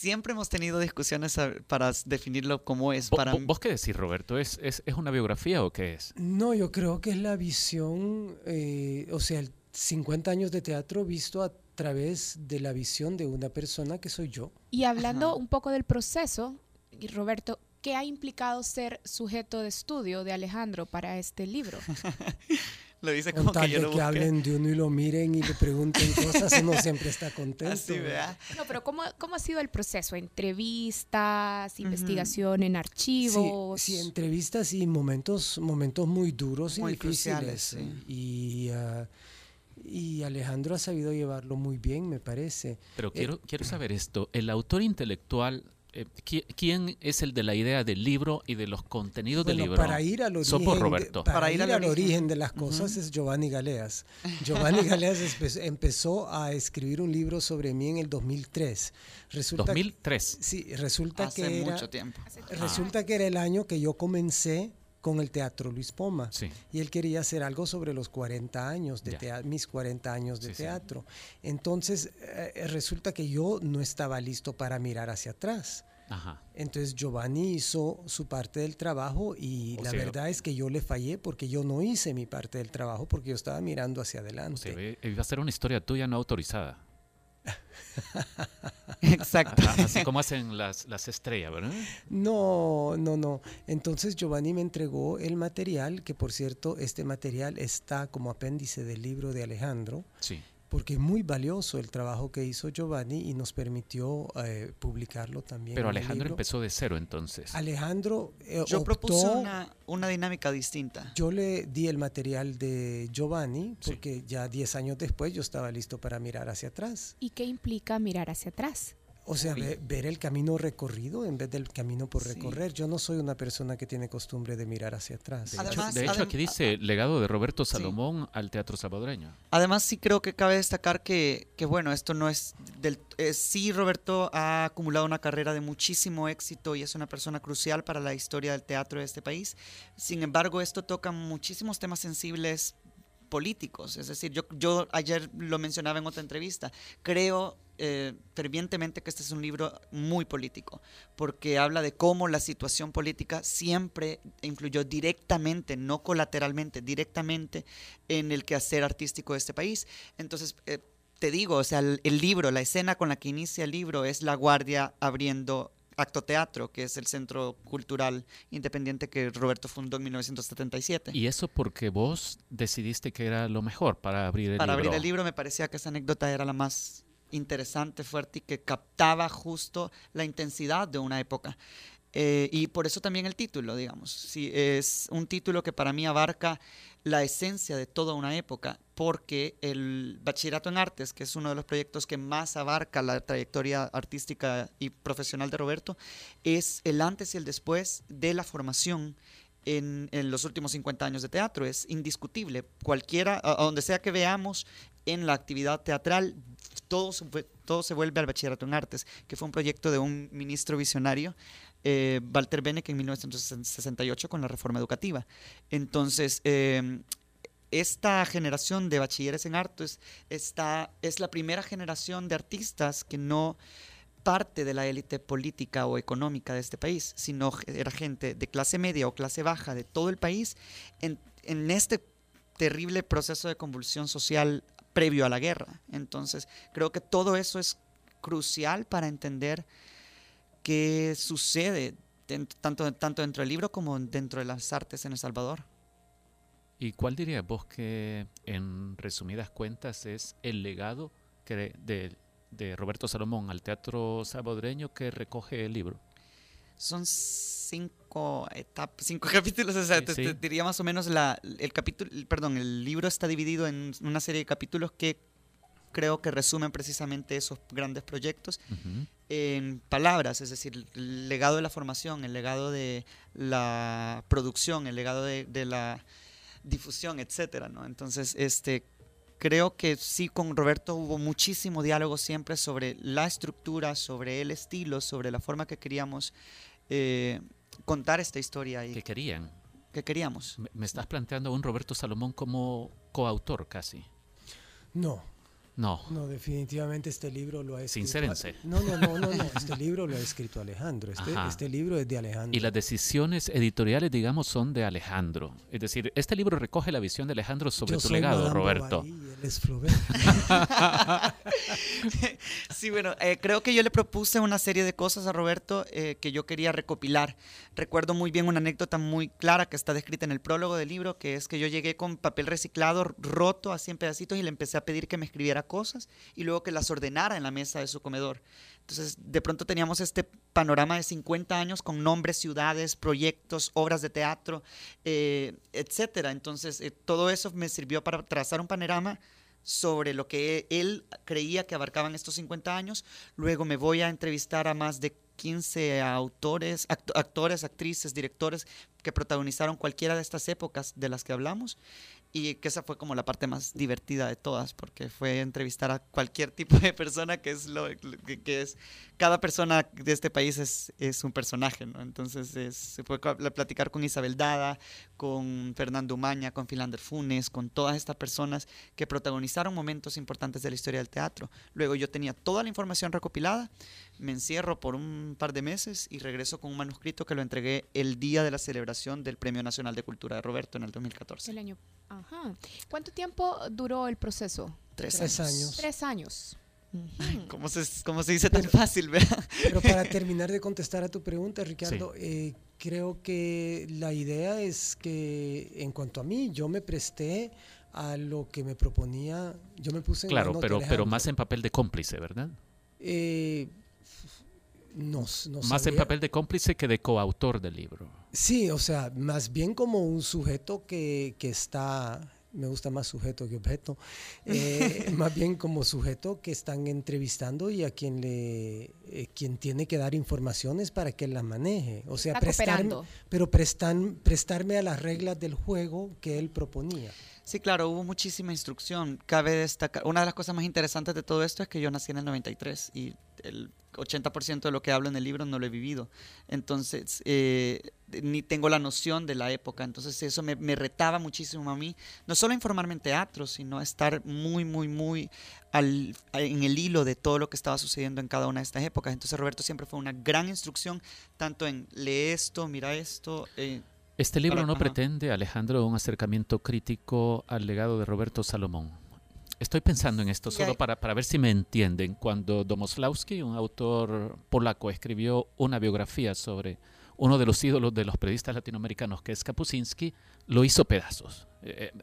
Siempre hemos tenido discusiones a- para definirlo como es. Vo- Para vo- ¿Vos qué decís, Roberto? ¿Es, es, es una biografía o qué es? No, yo creo que es la visión, eh, o sea, el 50 años de teatro visto a través de la visión de una persona que soy yo. Y hablando un poco del proceso, Roberto, ¿qué ha implicado ser sujeto de estudio de Alejandro para este libro? Lo dice Con como tal que yo de lo que hablen de uno y lo miren y le pregunten cosas, uno siempre está contento. Así, ¿verdad? No, pero ¿cómo, cómo ha sido el proceso? ¿Entrevistas, investigación en archivos? sí, entrevistas y momentos, momentos muy duros y Muy difíciles. cruciales, y, ah, y Alejandro ha sabido llevarlo muy bien, me parece. Pero Eh, quiero, quiero saber esto. El autor intelectual, eh, ¿qui- ¿quién es el de la idea del libro y de los contenidos del Bueno, libro? para ir al origen, vos, de- Roberto. para, ir al origen. de las cosas Ujú. es Giovanni Galeas. Giovanni Galeas empezó a escribir un libro sobre mí en el 2003. Resulta que- 2003. sí, resulta Hace que era, mucho tiempo. resulta que era el año que yo comencé con el Teatro Luis Poma. Sí. Y él quería hacer algo sobre los 40 años de Ya. tea- mis 40 años de Sí, sí. teatro. Entonces, eh, resulta que yo no estaba listo para mirar hacia atrás. Ajá. Entonces Giovanni hizo su parte del trabajo y O la sea- verdad es que yo le fallé porque yo no hice mi parte del trabajo porque yo estaba mirando hacia O adelante. sea, iba a ser una historia tuya no autorizada. Exacto. Así como hacen las, las estrellas, ¿verdad? No, no, no. Entonces Giovanni me entregó el material, que por cierto, este material está como apéndice del libro de Alejandro, Sí. Porque es muy valioso el trabajo que hizo Giovanni y nos permitió eh, publicarlo también. Pero en el Alejandro libro. empezó de cero entonces. Alejandro eh, Yo propuse una, una dinámica distinta. Yo le di el material de Giovanni porque ya 10 años después yo estaba listo para mirar hacia atrás. ¿Y qué implica mirar hacia atrás? O sea, ve- ver el camino recorrido en vez del camino por recorrer. Yo no soy una persona que tiene costumbre de mirar hacia atrás. De hecho, de hecho, aquí dice legado de Roberto Salomón al teatro salvadoreño. Además, sí creo que cabe destacar que, que bueno, esto no es del... eh, sí, Roberto ha acumulado una carrera de muchísimo éxito y es una persona crucial para la historia del teatro de este país. Sin embargo, esto toca muchísimos temas sensibles políticos. Es decir, yo, yo ayer lo mencionaba en otra entrevista. Creo eh, fervientemente que este es un libro muy político, porque habla de cómo la situación política siempre influyó directamente, no colateralmente, directamente en el quehacer artístico de este país. Entonces, eh, te digo, o sea, el, el libro, la escena con la que inicia el libro es la guardia abriendo Acto Teatro, que es el centro cultural independiente que Roberto fundó en 1977. Y eso porque vos decidiste que era lo mejor para abrir el Para libro. abrir el libro me parecía que esa anécdota era la más interesante, fuerte y que captaba justo la intensidad de una época. Eh, y por eso también el título, digamos. Sí, es un título que para mí abarca la esencia de toda una época, porque el Bachillerato en Artes, que es uno de los proyectos que más abarca la trayectoria artística y profesional de Roberto, es el antes y el después de la formación en, en los últimos 50 años de teatro. Es indiscutible. Cualquiera, a, donde sea que veamos en la actividad teatral, todo, se todo se vuelve al bachillerato en artes, que fue un proyecto de un ministro visionario, eh, Walter Benecke, en 1968 con la reforma educativa. Entonces, eh, esta generación de bachilleres en artes está, es la primera generación de artistas que no parte de la élite política o económica de este país, sino era gente de clase media o clase baja de todo el país en, en este terrible proceso de convulsión social previo a la guerra. Entonces, creo que todo eso es crucial para entender qué sucede tanto, tanto dentro del libro como dentro de las artes en El Salvador. ¿Y cuál dirías vos que, en resumidas cuentas, es el legado que de, de Roberto Salomón al teatro salvadoreño que recoge el libro? Son cinco etapas, cinco capítulos, o sea, Sí, te, sí. te diría más o menos la, el capítulo, perdón, el libro está dividido en una serie de capítulos que creo que resumen precisamente esos grandes proyectos en palabras, es decir, el legado de la formación, el legado de la producción, el legado de, de la difusión, etcétera, ¿no? Entonces, este creo que sí con Roberto hubo muchísimo diálogo siempre sobre la estructura, sobre el estilo, sobre la forma que queríamos eh, contar esta historia y que querían. que queríamos. Me, me estás planteando a un Roberto Salomón como coautor casi. No, No. no, definitivamente este libro lo ha escrito. Sincérense. No, no, no, no, no, este libro lo ha escrito Alejandro. Este, este libro es de Alejandro. Y las decisiones editoriales, digamos, son de Alejandro. Es decir, este libro recoge la visión de Alejandro sobre Yo tu soy legado, Madame Roberto. Bovary él es Flaubert. Sí, bueno, eh, creo que yo le propuse una serie de cosas a Roberto eh, que yo quería recopilar. Recuerdo muy bien una anécdota muy clara que está descrita en el prólogo del libro, que es que yo llegué con papel reciclado roto así en pedacitos y le empecé a pedir que me escribiera cosas y luego que las ordenara en la mesa de su comedor. Entonces, de pronto teníamos este panorama de 50 años con nombres, ciudades, proyectos, obras de teatro, eh, etcétera. Entonces, eh, todo eso me sirvió para trazar un panorama sobre lo que él creía que abarcaban estos 50 años. Luego me voy a entrevistar a más de 15 autores, act- actores, actrices, directores que protagonizaron cualquiera de estas épocas de las que hablamos y que esa fue como la parte más divertida de todas porque fue entrevistar a cualquier tipo de persona que es lo que, es cada persona de este país es, es un personaje ¿no? entonces es- se fue platicar con Isabel Dada con Fernando Umaña con Philander Funes con todas estas personas que protagonizaron momentos importantes de la historia del teatro luego yo tenía toda la información recopilada me encierro por un par de meses y regreso con un manuscrito que lo entregué el día de la celebración del Premio Nacional de Cultura de Roberto en el 2014 El año. Ajá. ¿Cuánto tiempo duró el proceso? Tres Tres años. años. Tres años. ¿Cómo se, cómo se dice tan fácil, verdad? Pero para terminar de contestar a tu pregunta, Ricardo, eh, creo que la idea es que en cuanto a mí, yo me presté a lo que me proponía, yo me puse en Claro, pero, pero Alejandro. más en papel de cómplice, ¿verdad? Eh, no, no más en papel de cómplice que de coautor del libro. Sí, o sea, más bien como un sujeto que, que está, me gusta más sujeto que objeto, eh, más bien como sujeto que están entrevistando y a quien le, eh, quien tiene que dar informaciones para que la maneje. O sea, prestarme, pero prestan, prestarme a las reglas del juego que él proponía. Sí, claro, hubo muchísima instrucción. Cabe destacar, una de las cosas más interesantes de todo esto es que yo nací en el 93 y el 80% de lo que hablo en el libro no lo he vivido. Entonces, eh, ni tengo la noción de la época. Entonces, eso me, me retaba muchísimo a mí, no solo informarme en teatro, sino a estar muy, muy, muy al- en el hilo de todo lo que estaba sucediendo en cada una de estas épocas. Entonces, Roberto siempre fue una gran instrucción, tanto en lee esto, mira esto. eh, Este libro Para- no ajá. pretende, Alejandro, un acercamiento crítico al legado de Roberto Salomón. Estoy pensando en esto solo para, para ver si me entienden. Cuando Domoslawski, un autor polaco, escribió una biografía sobre uno de los ídolos de los periodistas latinoamericanos, que es Kapuscinski, lo hizo pedazos. Eh, eh,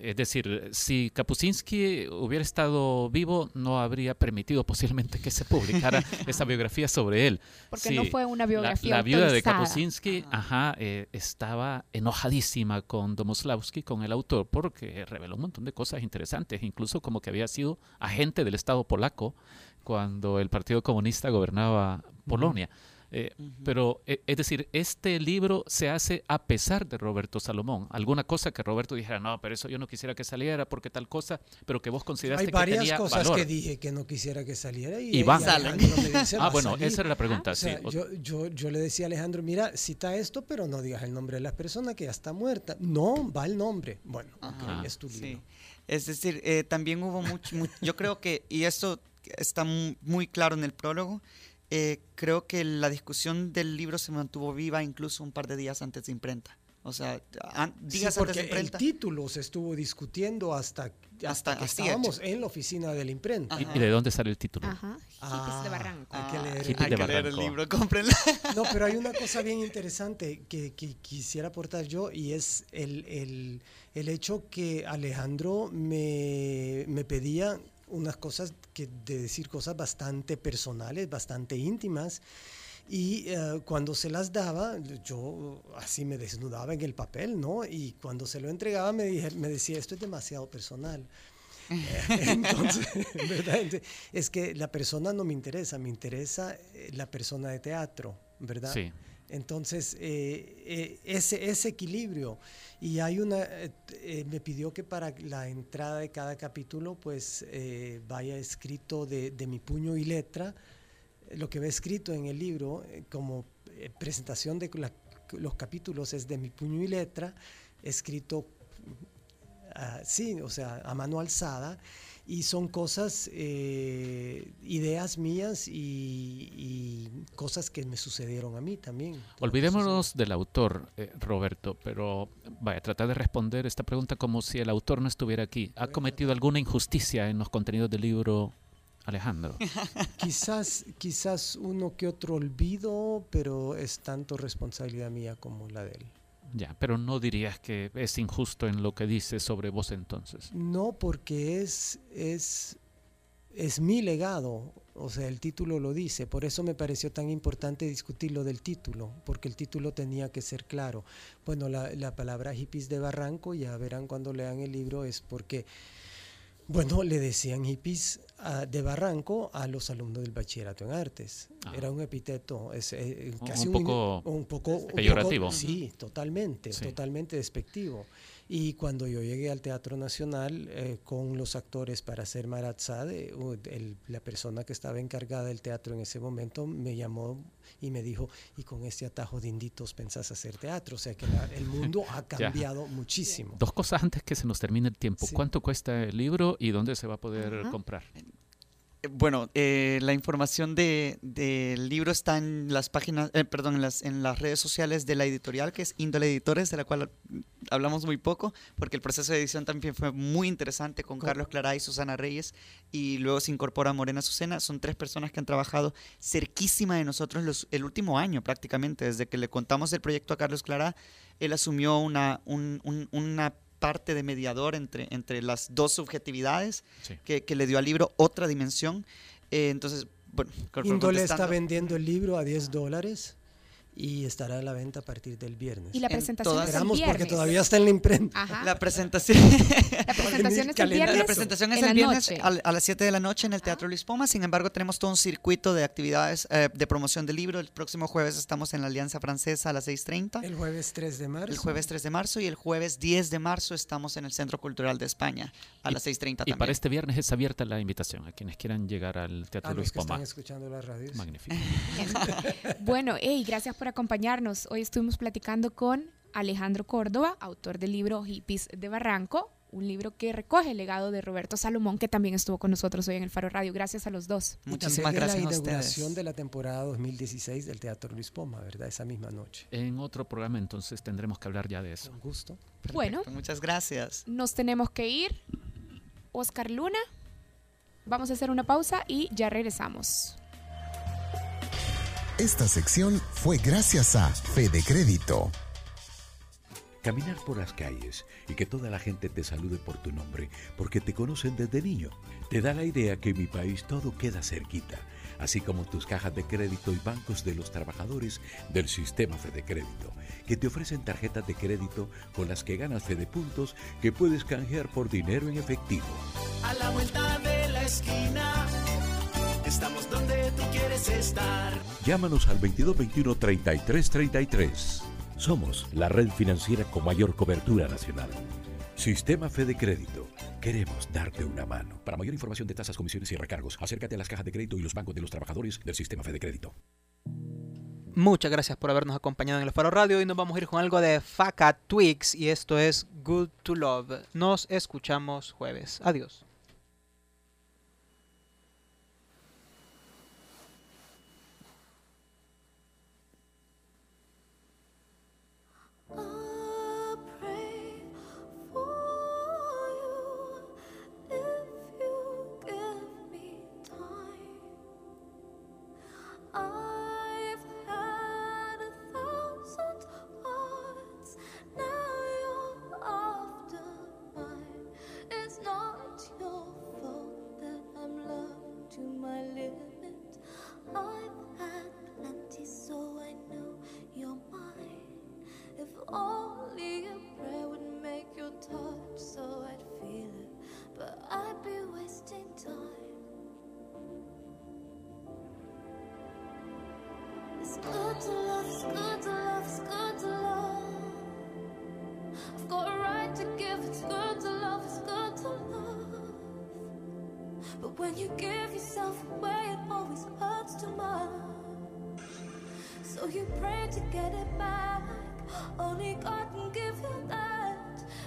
es decir, si Kapuscinski hubiera estado vivo, no habría permitido posiblemente que se publicara esa biografía sobre él. Porque Sí, no fue una la- biografía La, viuda de. Kapuscinski, ajá, eh, estaba enojadísima con Domoslawski, con el autor, porque reveló un montón de cosas interesantes, incluso como que había sido agente del Estado polaco cuando el Partido Comunista gobernaba Polonia. Eh, pero, eh, es decir, este libro se hace a pesar de Roberto Salomón. Alguna cosa que Roberto dijera, no, pero eso yo no quisiera que saliera porque tal cosa, pero que vos consideraste Hay varias que tenía cosas valor. que dije que no quisiera que saliera y, Y van. y Alejandro me dice, Ah, "Va a bueno, salir". esa era la pregunta, O sea, sí. yo, yo, yo le decía a Alejandro, mira, cita esto, pero no digas el nombre de la persona que ya está muerta. No, va el nombre. Bueno, ok, Ajá, es tu libro. sí. Es decir, eh, también hubo mucho, mu- yo creo que, y esto está mu- muy claro en el prólogo, eh, creo que la discusión del libro se mantuvo viva incluso un par de días antes de imprenta. O sea, an- Sí, días antes porque de el imprenta. título se estuvo discutiendo hasta, hasta, Hasta- que estábamos hecho. en la oficina de la imprenta. ¿Y, y de dónde sale el título? Ajá. Hippies de Barranco. Hay que leer, hay que leer el libro, cómprenlo. No, pero hay una cosa bien interesante que, que quisiera aportar yo y es el, el- el hecho que Alejandro me, me pedía unas cosas, que, de decir cosas bastante personales, bastante íntimas. Y eh, cuando se las daba, yo así me desnudaba en el papel, ¿no? Y cuando se lo entregaba me, dije, me decía, esto es demasiado personal. Entonces, ¿verdad? Es que la persona no me interesa, me interesa eh, la persona de teatro, ¿verdad? Sí. Entonces, eh, eh, ese, ese equilibrio. Y hay una, eh, me pidió que para la entrada de cada capítulo, pues vaya escrito de, de mi puño y letra, lo que ve escrito en el libro como presentación de los capítulos es de mi puño y letra, escrito ah, sí, o sea, a mano alzada, y son cosas, eh, ideas mías y, y cosas que me sucedieron a mí también. Olvidémonos del autor, eh, Roberto, pero vaya, tratar de responder esta pregunta como si el autor no estuviera aquí. ¿Ha cometido alguna injusticia en los contenidos del libro, Alejandro? Quizás, quizás uno que otro olvido, pero es tanto responsabilidad mía como la de él. Ya, pero no dirías que es injusto en lo que dice sobre vos entonces. No, porque es, es, es mi legado, o sea, el título lo dice, por eso me pareció tan importante discutir lo del título, porque el título tenía que ser claro. Bueno, la, la palabra hippies de Barranco, ya verán cuando lean el libro, es porque, bueno, le decían hippies de Barranco a los alumnos del bachillerato en artes. Ah. Era un epíteto, es, eh, Un- casi un poco un poco un poco- peyorativo. sí, totalmente, Sí. totalmente despectivo. Y cuando yo llegué al Teatro Nacional eh, con los actores para hacer Maratzade, uh, el- la persona que estaba encargada del teatro en ese momento me llamó y me dijo, y con este atajo de inditos pensás hacer teatro. O sea que la- el mundo ha cambiado muchísimo. Dos cosas antes que se nos termine el tiempo. Sí. ¿Cuánto cuesta el libro y dónde se va a poder Ajá. comprar? Bueno, eh, la información de- del libro está en las páginas, eh, perdón, en las, en las redes sociales de la editorial, que es Índole Editores, de la cual hablamos muy poco, porque el proceso de edición también fue muy interesante con Co- Carlos Clará y Susana Reyes, y luego se incorpora Morena Azucena. Son tres personas que han trabajado cerquísima de nosotros los, el último año prácticamente, desde que le contamos el proyecto a Carlos Clará, él asumió una, un- un- una parte de mediador entre, entre las dos subjetividades Sí. que, que le dio al libro otra dimensión. Eh, entonces, bueno, Índole está vendiendo el libro a 10 dólares y estará a la venta a partir del viernes. Y la En presentación todas- es el Esperamos porque viernes. todavía está en la imprenta. Ajá. La presentación, La presentación es el viernes. la presentación es en el viernes al- a, las 7 de la noche en el Teatro Luis Poma. Sin embargo, tenemos todo un circuito de actividades eh, de promoción del libro. El próximo jueves estamos en la Alianza Francesa a las 6.30. El jueves 3 de marzo. El jueves 3 de marzo y el jueves 10 de marzo estamos en el Centro Cultural de España a Y- las 6.30 Y también. para este viernes es abierta la invitación a quienes quieran llegar al Teatro a Luis los que Poma. están escuchando las radios. Magnífico. Bueno, hey, gracias por acompañarnos. Hoy estuvimos platicando con Alejandro Córdoba, autor del libro Hippies de Barranco, un libro que recoge el legado de Roberto Salomón, que también estuvo con nosotros hoy en el Faro Radio. Gracias a los dos. Y Muchísimas de gracias la a inauguración ustedes. de la temporada 2016 del Teatro Luis Poma, ¿verdad? Esa misma noche. En otro programa entonces tendremos que hablar ya de eso. Con gusto. Bueno, Perfecto, Muchas gracias. nos tenemos que ir. Oscar Luna, vamos a hacer una pausa y ya regresamos. Esta sección fue gracias a Fede Crédito. Caminar por las calles y que toda la gente te salude por tu nombre, porque te conocen desde niño, te da la idea que en mi país todo queda cerquita, así como tus cajas de crédito y bancos de los trabajadores del sistema Fede Crédito, que te ofrecen tarjetas de crédito con las que ganas Fede Puntos que puedes canjear por dinero en efectivo. A la vuelta de la esquina, estamos donde tú quieres estar. Llámanos al 2221-3333. Somos la red financiera con mayor cobertura nacional. Sistema Fede Crédito. Queremos darte una mano. Para mayor información de tasas, comisiones y recargos, acércate a las cajas de crédito y los bancos de los trabajadores del Sistema Fede Crédito. Muchas gracias por habernos acompañado en el Faro Radio y nos vamos a ir con algo de Faca Twigs y esto es Good to Love. Nos escuchamos jueves. Adiós. Only a prayer would make your touch so I'd feel it, but I'd be wasting time. It's good to love, it's good to love, it's good to love. I've got a right to give, it's good to love, it's good to love. But when you give yourself away, it always hurts too much. So you pray to get it back. Only God can give you that.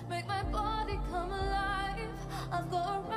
Make my body come alive. I've got a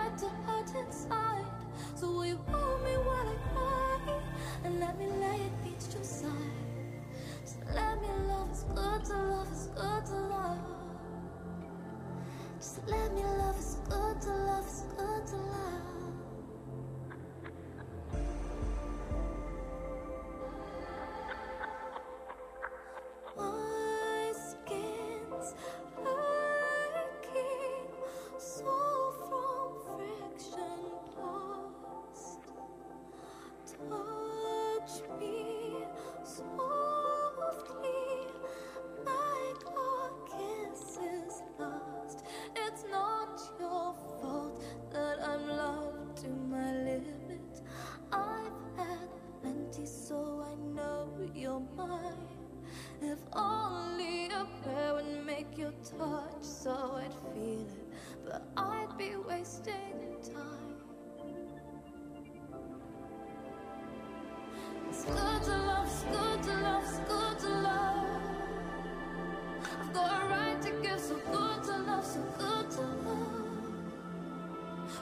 but I'd be wasting time. It's good to love, it's good to love, it's good to love. I've got a right to give, so good to love, so good to love.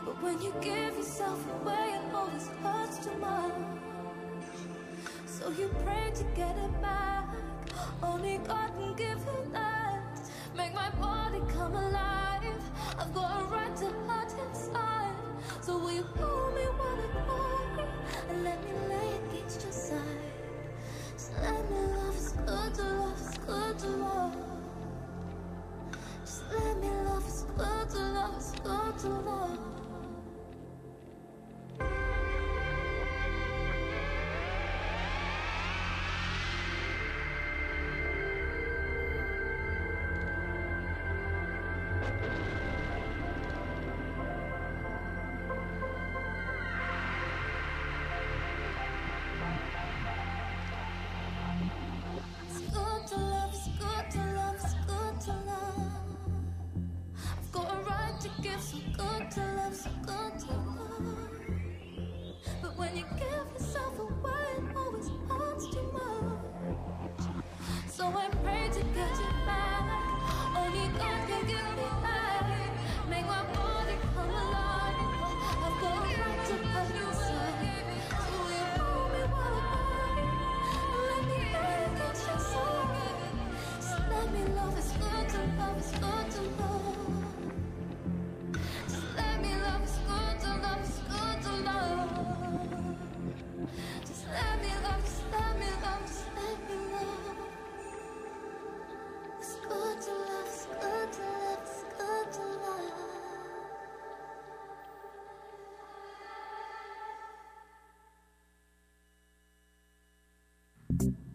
But when you give yourself away, it always hurts too much. So you pray to get it back. So will you hold me while I cry? And let me lay against your side. Just let me love, it's good to love, it's good to love. Just let me love, it's good to love, it's good to love.